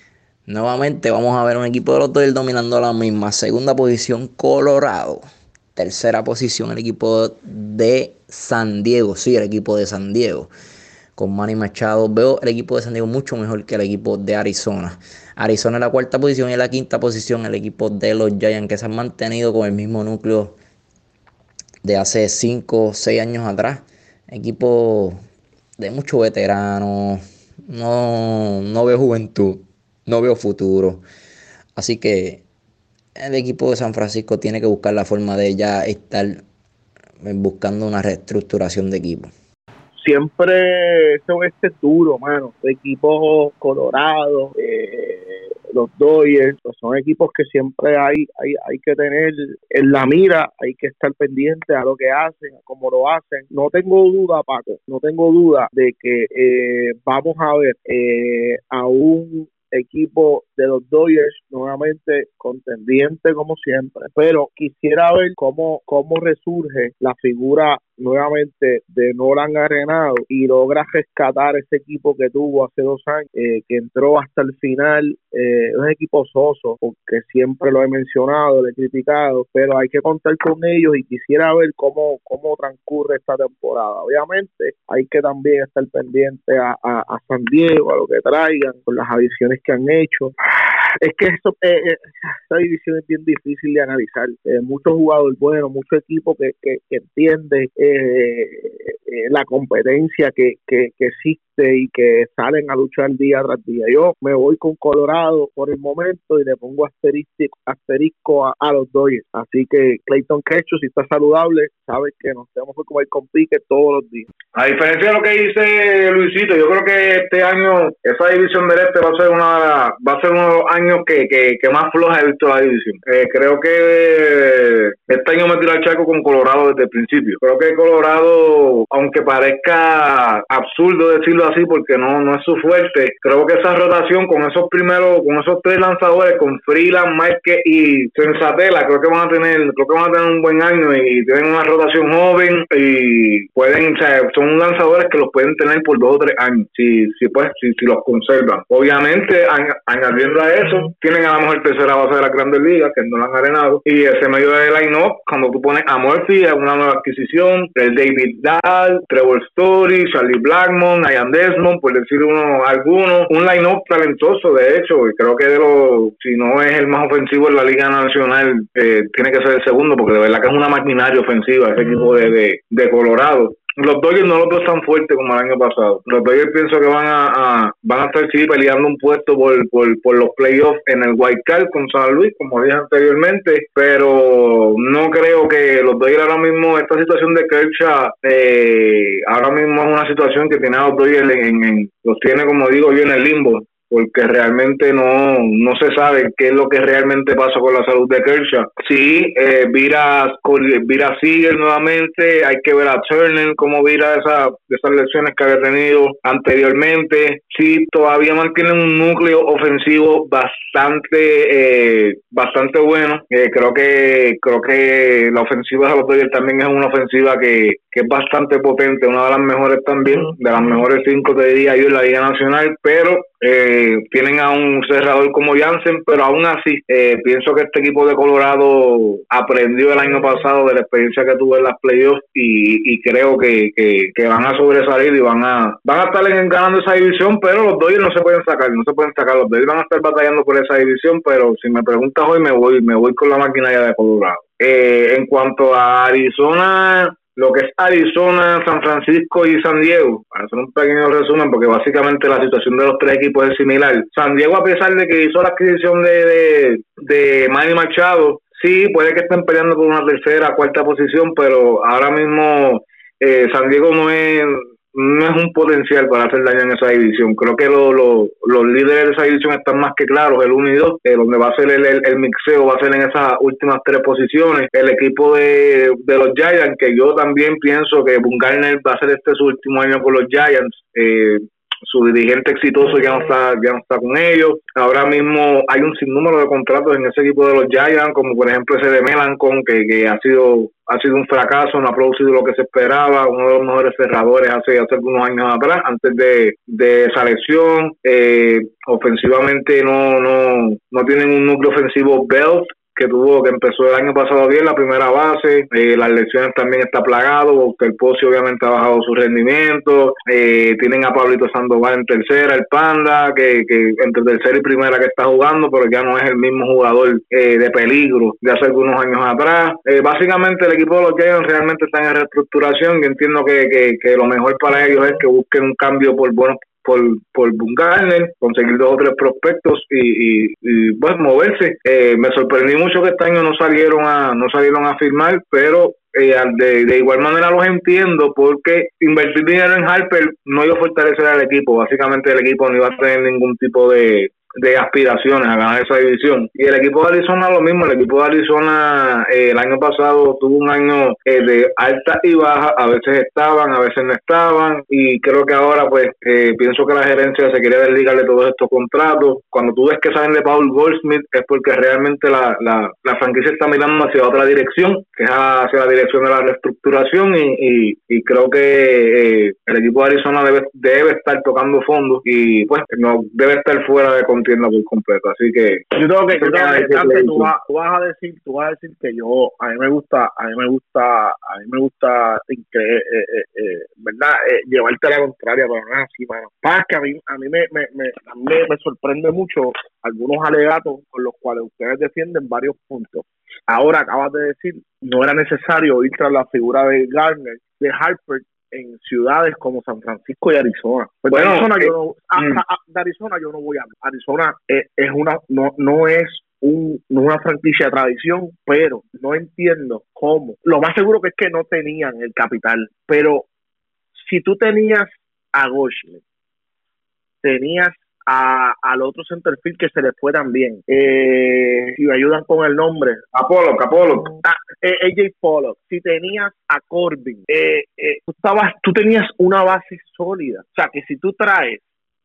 Nuevamente vamos a ver un equipo de los Dodgers dominando la misma. Segunda posición Colorado. Tercera posición el equipo de San Diego. Sí, el equipo de San Diego con Manny Machado. Veo el equipo de San Diego mucho mejor que el equipo de Arizona. Arizona en la cuarta posición y en la quinta posición el equipo de los Giants que se han mantenido con el mismo núcleo de hace 5 o 6 años atrás. Equipo de muchos veteranos. No, no veo juventud. No veo futuro. Así que el equipo de San Francisco tiene que buscar la forma de ya estar buscando una reestructuración de equipo siempre ese oeste es duro, mano. Equipos colorados, eh, los Dodgers, pues son equipos que siempre hay, hay, hay que tener en la mira, hay que estar pendiente a lo que hacen, a cómo lo hacen. No tengo duda, Paco, no tengo duda de que eh, vamos a ver eh, a un equipo de los Dodgers nuevamente contendiente como siempre, pero quisiera ver cómo, cómo resurge la figura nuevamente de Nolan Arenado y logra rescatar ese equipo que tuvo hace dos años, eh, que entró hasta el final, eh, un equipo soso, porque siempre lo he mencionado, lo he criticado, pero hay que contar con ellos y quisiera ver cómo, cómo transcurre esta temporada. Obviamente hay que también estar pendiente a, a San Diego, a lo que traigan, con las adiciones que han hecho es que eso, eh, eh, esta división es bien difícil de analizar. Eh, muchos jugadores buenos, mucho equipo que, que, que entiende eh, eh, la competencia que, que, que existe y que salen a luchar día tras día. Yo me voy con Colorado por el momento y le pongo asterisco, a, los Dodgers. Así que Clayton Kershaw, si está saludable, sabe que nos tenemos que comer con pique todos los días. A diferencia de lo que dice Luisito, yo creo que este año esa división del este va a ser una va a ser uno de los años que, que, más floja he visto la división. Eh, creo que este año me tiró el chaco con Colorado desde el principio. Creo que Colorado, aunque parezca absurdo decirlo así porque no, no es su fuerte. Creo que esa rotación con esos primeros, con esos tres lanzadores, con Freeland, Márquez y Sensatela, creo que van a tener, creo que van a tener un buen año y tienen una rotación joven y pueden, o sea, son lanzadores que los pueden tener por dos o tres años, si, si pues, si, si los conservan. Obviamente, añadiendo a eso, tienen a la mejor tercera base de la Grandes Ligas, que no la han arenado, y ese medio de line-up, cuando tú pones a Murphy, una nueva adquisición, el David Dahl, Trevor Story, Charlie Blackmon, Ian Desmond, por decir uno, algunos. Un line-up talentoso, de hecho, y creo que de los, si no es el más ofensivo en la Liga Nacional, eh, tiene que ser el segundo, porque de verdad que es una maquinaria ofensiva ese equipo de, de, de Colorado los Dodgers no los veo tan fuertes como el año pasado. Los Dodgers pienso que van a, van a estar sí peleando un puesto por, por, los playoffs en el White Card con San Luis, como dije anteriormente, pero no creo que los Dodgers ahora mismo, esta situación de Kershaw, eh, ahora mismo es una situación que tiene a los Dodgers en, los tiene como digo yo en el limbo porque realmente no, no se sabe qué es lo que realmente pasa con la salud de Kershaw. Sí, eh, Vira, Vira sigue nuevamente, hay que ver a Turner cómo Vira esa, esas lesiones que había tenido anteriormente. Sí, todavía mantienen un núcleo ofensivo bastante eh, bastante bueno. Eh, creo que creo que la ofensiva de los Dodgers también es una ofensiva que, que es bastante potente, una de las mejores también, de las mejores cinco te diría yo en la Liga Nacional, pero eh, tienen a un cerrador como Jansen, pero aún así eh, pienso que este equipo de Colorado aprendió el año pasado de la experiencia que tuvo en las playoffs y, y creo que, que, van a sobresalir y van a van a estar ganando esa división, pero los Dodgers no se pueden sacar, no se pueden sacar, los Dodgers van a estar batallando por esa división, pero si me preguntas hoy me voy me voy con la maquinaria de Colorado. Eh, en cuanto a Arizona, lo que es Arizona, San Francisco y San Diego, para hacer un pequeño resumen, porque básicamente la situación de los tres equipos es similar. San Diego, a pesar de que hizo la adquisición de, de, de Manny Machado, sí, puede que estén peleando por una tercera, cuarta posición, pero ahora mismo eh, San Diego no es no es un potencial para hacer daño en esa división. Creo que los líderes de esa división están más que claros, el 1 y 2, eh, donde va a ser el, el, mixeo, va a ser en esas últimas tres posiciones. El equipo de, de los Giants, que yo también pienso que Bungarner va a ser este su último año con los Giants. Eh, su dirigente exitoso ya no está ya no está con ellos. Ahora mismo hay un sinnúmero de contratos en ese equipo de los Giants, como por ejemplo ese de Melancon, que, que ha sido ha sido un fracaso, no ha producido lo que se esperaba, uno de los mejores cerradores hace, hace algunos años atrás, antes de, de esa lesión. Eh, ofensivamente no, no, no tienen un núcleo ofensivo belt que tuvo, que empezó el año pasado bien, la primera base, eh, las lesiones también está plagado, el Pocio obviamente ha bajado su rendimiento, eh, tienen a Pablito Sandoval en tercera, el Panda, que, que entre tercera y primera que está jugando, pero ya no es el mismo jugador eh, de peligro de hace algunos años atrás. básicamente el equipo de los Giants realmente está en reestructuración y entiendo que, que, que lo mejor para ellos es que busquen un cambio por buenos por, por Bungarner, conseguir dos o tres prospectos y, y, pues moverse. Eh, me sorprendí mucho que este año no salieron a no salieron a firmar, pero eh, de, de, igual manera los entiendo porque invertir dinero en Harper no iba a fortalecer al equipo. Básicamente el equipo no iba a tener ningún tipo de, de aspiraciones a ganar esa división. Y el equipo de Arizona lo mismo, el equipo de Arizona eh, el año pasado tuvo un año eh, de alta y baja, a veces estaban, a veces no estaban, y creo que ahora pues eh, pienso que la gerencia se quiere desligarle todos estos contratos. Cuando tú ves que salen de Paul Goldsmith es porque realmente la, la, la franquicia está mirando hacia otra dirección, que es hacia la dirección de la reestructuración, y, y, creo que el equipo de Arizona debe, debe estar tocando fondos y pues no debe estar fuera de entienda muy completo. Así que yo tengo que, yo tengo que, tú, vas, a decir, tú vas a decir que yo a mí me gusta, a mí me gusta, a mí me gusta que, eh, eh, eh, verdad, llevarte a la contraria, pero no es así, mano. Pasa que a mí, a mí me, me, me, me, sorprende mucho algunos alegatos con los cuales ustedes defienden varios puntos. Ahora acabas de decir, no era necesario ir tras la figura de Garner, de Harper, en ciudades como San Francisco y Arizona. Pues bueno, Arizona, yo no, mm. de Arizona yo no voy a hablar. Arizona es, una no, no es un, una franquicia de tradición, pero no entiendo cómo. Lo más seguro que es que no tenían el capital, pero si tú tenías a Goshley, tenías a, al otro centerfield que se le fue también. Eh, si me ayudan con el nombre. Apolo, Apolo. Ah, eh, AJ Pollock. Si tenías a Corbin, eh, eh, tú, estabas, tú tenías una base sólida. O sea, que si tú traes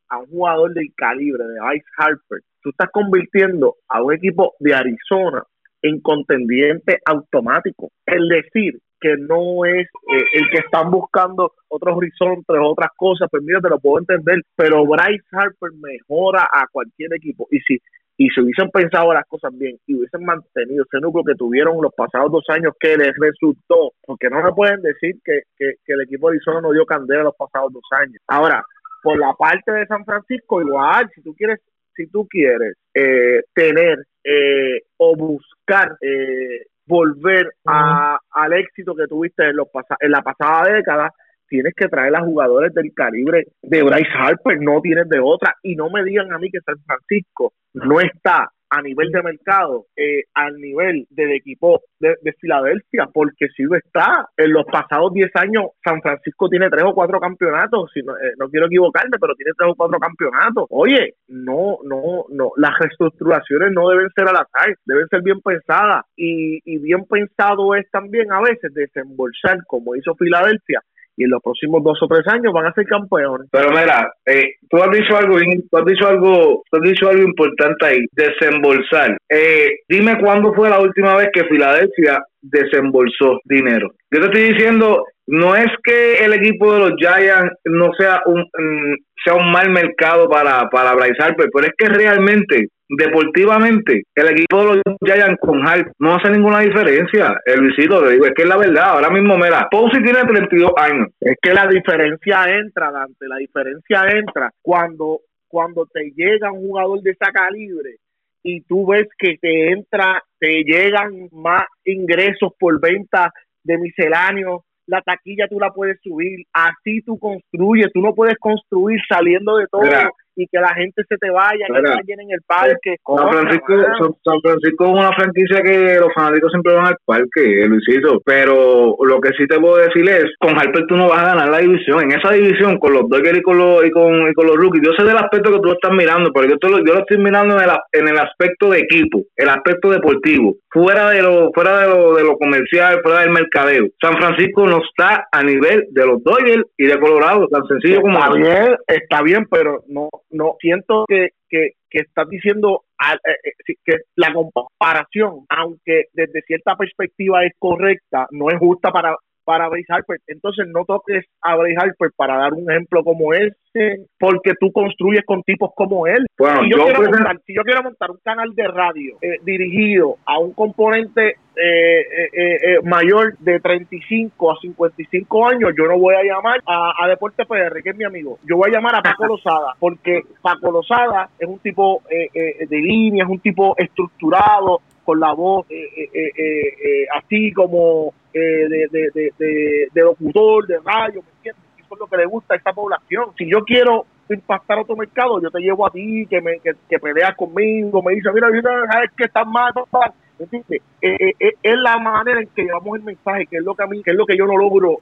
a un jugador del calibre de Ice Harper, tú estás convirtiendo a un equipo de Arizona en contendiente automático. El decir que no es eh, el que están buscando otros horizontes, otras cosas, pues mira, te lo puedo entender, pero Bryce Harper mejora a cualquier equipo. Y si y si hubiesen pensado las cosas bien y hubiesen mantenido ese núcleo que tuvieron los pasados dos años que les resultó, porque no me pueden decir que, que, el equipo de Arizona no dio candela los pasados dos años. Ahora, por la parte de San Francisco, igual, si tú quieres, si tú quieres eh, tener eh, o buscar eh, volver a, al éxito que tuviste en, los en la pasada década, tienes que traer a jugadores del calibre de Bryce Harper, no tienes de otra. Y no me digan a mí que San Francisco no está a nivel de mercado, eh, al nivel del equipo de, Filadelfia, porque si lo está, en los pasados 10 años San Francisco tiene tres o cuatro campeonatos, si no, eh, no, quiero equivocarme, pero tiene tres o cuatro campeonatos. Oye, no, no, no, las reestructuraciones no deben ser al azar, deben ser bien pensadas y, y bien pensado es también a veces desembolsar, como hizo Filadelfia, y en los próximos dos o tres años van a ser campeones. Pero mira, eh, tú has dicho algo, tú has dicho algo, tú has dicho algo importante ahí, desembolsar. Eh, dime cuándo fue la última vez que Filadelfia desembolsó dinero. Yo te estoy diciendo, no es que el equipo de los Giants no sea un mm, sea un mal mercado para para Bryce Harper, pero es que realmente deportivamente, el equipo de los Giants con Hart no hace ninguna diferencia. El visito, te digo, es que es la verdad. Ahora mismo, mira, Posey tiene 32 años. Es que la diferencia entra, Dante, la diferencia entra cuando, cuando te llega un jugador de esa calibre y tú ves que te entra, te llegan más ingresos por venta de misceláneos la taquilla tú la puedes subir, así tú construyes, tú no puedes construir saliendo de todo y que la gente se te vaya, que no llenen el parque. San Francisco, San, Francisco es una franquicia que los fanáticos siempre van al parque, Luisito, pero lo que sí te puedo decir es, con Harper tú no vas a ganar la división, en esa división con los Dodgers y con los, y con, y con los rookies, yo sé del aspecto que tú estás mirando, pero yo, te lo, yo lo estoy mirando en el, en el aspecto de equipo, el aspecto deportivo, fuera de lo, fuera de lo, de lo comercial, fuera del mercadeo. San Francisco no está a nivel de los Dodgers y de Colorado, tan sencillo como está bien, está bien, pero no no siento que, que, que estás diciendo eh, eh, que la comparación, aunque desde cierta perspectiva es correcta, no es justa para para Bryce Harper. Entonces no toques a Bryce Harper para dar un ejemplo como ese, porque tú construyes con tipos como él. Bueno, si, yo, quiero montar, si yo quiero montar un canal de radio eh, dirigido a un componente eh, eh, mayor de 35 a 55 años, yo no voy a llamar a, a Deporte PR, que es mi amigo. Yo voy a llamar a Paco Lozada, porque Paco Lozada es un tipo de línea, es un tipo estructurado, con la voz así como eh, de, de, de, de, locutor, de radio, ¿me entiendes? Eso es lo que le gusta a esta población. Si yo quiero impactar otro mercado, yo te llevo a ti, que me que, peleas conmigo, me dice, mira, mira, sabes que estás mal, eh, eh, eh, es la manera en que llevamos el mensaje, que es lo que a mí, que es lo que yo no logro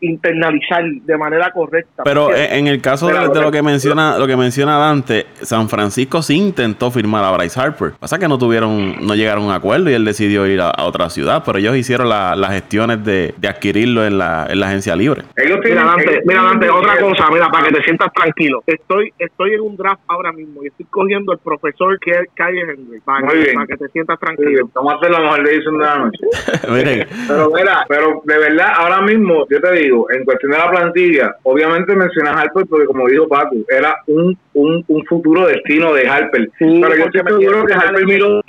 internalizar de manera correcta. Pero en el caso de, lo que menciona, lo que menciona Dante, San Francisco sí intentó firmar a Bryce Harper. Pasa que no tuvieron, no llegaron a un acuerdo y él decidió ir a, otra ciudad, pero ellos hicieron las gestiones de, adquirirlo en la, en la agencia libre. mira, Dante, mira, Dante, otra cosa, mira, para que te sientas tranquilo. Estoy, estoy en un draft ahora mismo y estoy cogiendo el profesor que es Calle Henry para, para que te sientas tranquilo. vamos a hacer la mejor decisión de la noche. pero mira, pero de verdad, ahora mismo, yo te digo, en cuestión de la plantilla, obviamente mencionas Harper porque como dijo Paco, era un, un, un futuro destino de Harper. pero yo estoy seguro que Harper miró...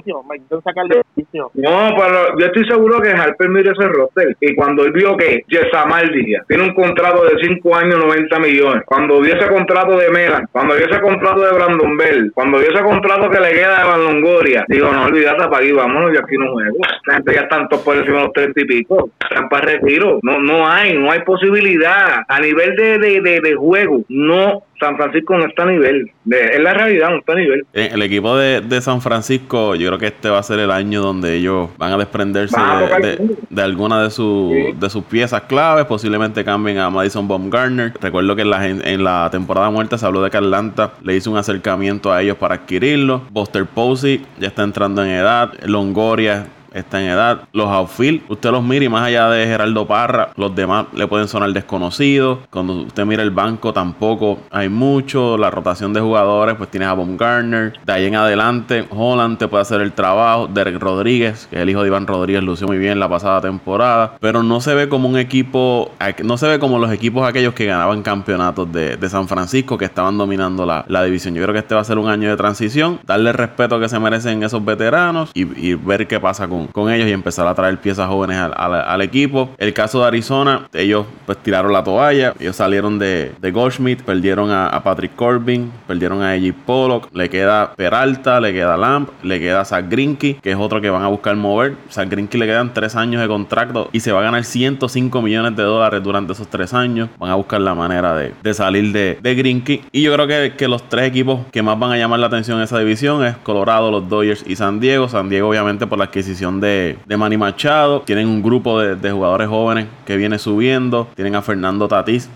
No, pero yo estoy seguro que Harper miró ese roster y cuando él vio que Yesamar Díaz tiene un contrato de 5 años 90 millones, cuando vio ese contrato de Mera, cuando vio ese contrato de Brandon Bell, cuando vio ese contrato que le queda de Longoria, digo, no olvides para aquí, vámonos, yo aquí no juego. La gente ya están todos por encima de los treinta y pico. Están para retiro. No, no hay, no hay posibilidad. A nivel de, de, de, juego, no San Francisco no está a nivel. es la realidad, no está a nivel. Eh, el equipo de, de, San Francisco, yo creo que este va a ser el año donde ellos van a desprenderse de, de, alguna de, de sus piezas claves. Posiblemente cambien a Madison Baumgartner. Recuerdo que en la, en la temporada muerta se habló de que Atlanta le hizo un acercamiento a ellos para adquirirlo. Buster Posey ya está entrando en edad. Longoria está en edad. Los outfield, usted los mira y más allá de Geraldo Parra, los demás le pueden sonar desconocidos. Cuando usted mira el banco tampoco hay mucho. La rotación de jugadores, pues tienes a Garner. De ahí en adelante, Holland te puede hacer el trabajo. Derek Rodríguez, que es el hijo de Iván Rodríguez, lució muy bien la pasada temporada. Pero no se ve como un equipo, no se ve como los equipos aquellos que ganaban campeonatos de, San Francisco, que estaban dominando la, división. Yo creo que este va a ser un año de transición. Darle respeto que se merecen esos veteranos y, ver qué pasa con, con, ellos y empezar a traer piezas jóvenes al, equipo. El caso de Arizona, ellos pues tiraron la toalla. Ellos salieron de, de Goldschmidt, perdieron a, Patrick Corbin, perdieron a AJ Pollock. Le queda Peralta, le queda Lamp, le queda Zach Grinky, que es otro que van a buscar mover. Zach Grinky le quedan tres años de contrato y se va a ganar 105 millones de dólares durante esos tres años. Van a buscar la manera de, salir de, de Grinky. Y yo creo que, que los tres equipos que más van a llamar la atención en esa división es Colorado, los Dodgers y San Diego. San Diego, obviamente, por la adquisición de, de Manny Machado. Tienen un grupo de, de jugadores jóvenes que viene subiendo. Tienen a Fernando Tatís,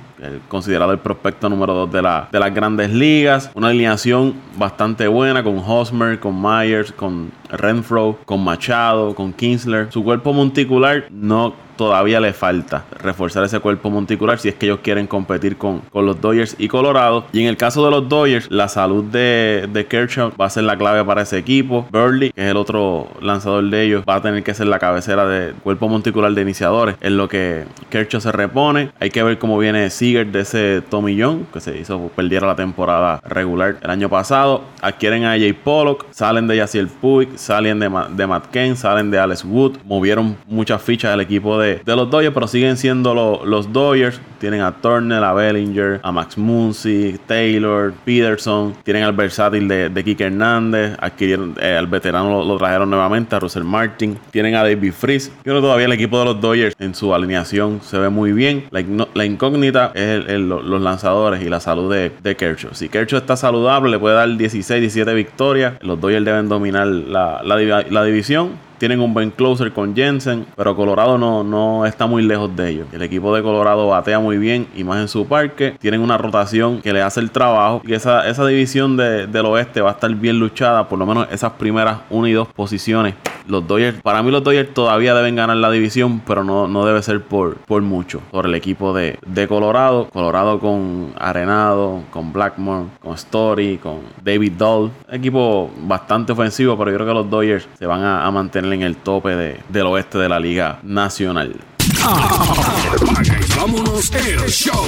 considerado el prospecto número 2 de, la, de las grandes ligas. Una alineación bastante buena con Hosmer, con Myers, con Renfro, con Machado, con Kinsler. Su cuerpo monticular no todavía le falta reforzar ese cuerpo monticular si es que ellos quieren competir con, con los Dodgers y Colorado. Y en el caso de los Dodgers, la salud de, de Kershaw va a ser la clave para ese equipo. Burley, que es el otro lanzador de ellos, va a tener que ser la cabecera del cuerpo monticular de iniciadores. En lo que Kershaw se repone. Hay que ver cómo viene De ese tomillón que se hizo perdiera la temporada regular el año pasado. Adquieren a Jay Pollock, salen de Yaciel Puig, salen de, de Matt Kane, salen de Alex Wood. Movieron muchas fichas del equipo de de, los Dodgers, pero siguen siendo los Dodgers. Tienen a Turner, a Bellinger, a Max Muncy, Taylor, Peterson. Tienen al versátil de, de Kike Hernández. Adquirieron eh, al veterano, lo, trajeron nuevamente, a Russell Martin. Tienen a David Freeze. Creo todavía el equipo de los Dodgers en su alineación se ve muy bien. La, incógnita es los lanzadores y la salud de, de, Kershaw. Si Kershaw está saludable, le puede dar 16, 17 victorias. Los Dodgers deben dominar la, la división tienen un buen closer con Jensen, pero Colorado no, no está muy lejos de ellos. El equipo de Colorado batea muy bien y más en su parque. Tienen una rotación que le hace el trabajo. Y esa, esa división del oeste va a estar bien luchada, por lo menos esas primeras 1 y 2 posiciones los Dodgers, para mí los Dodgers todavía deben ganar la división, pero no, no debe ser por, por mucho. Por el equipo de, de Colorado. Colorado con Arenado, con Blackmore, con Story, con David Doll. Equipo bastante ofensivo, pero yo creo que los Dodgers se van a, mantener en el tope de, del oeste de la Liga Nacional. vámonos el show.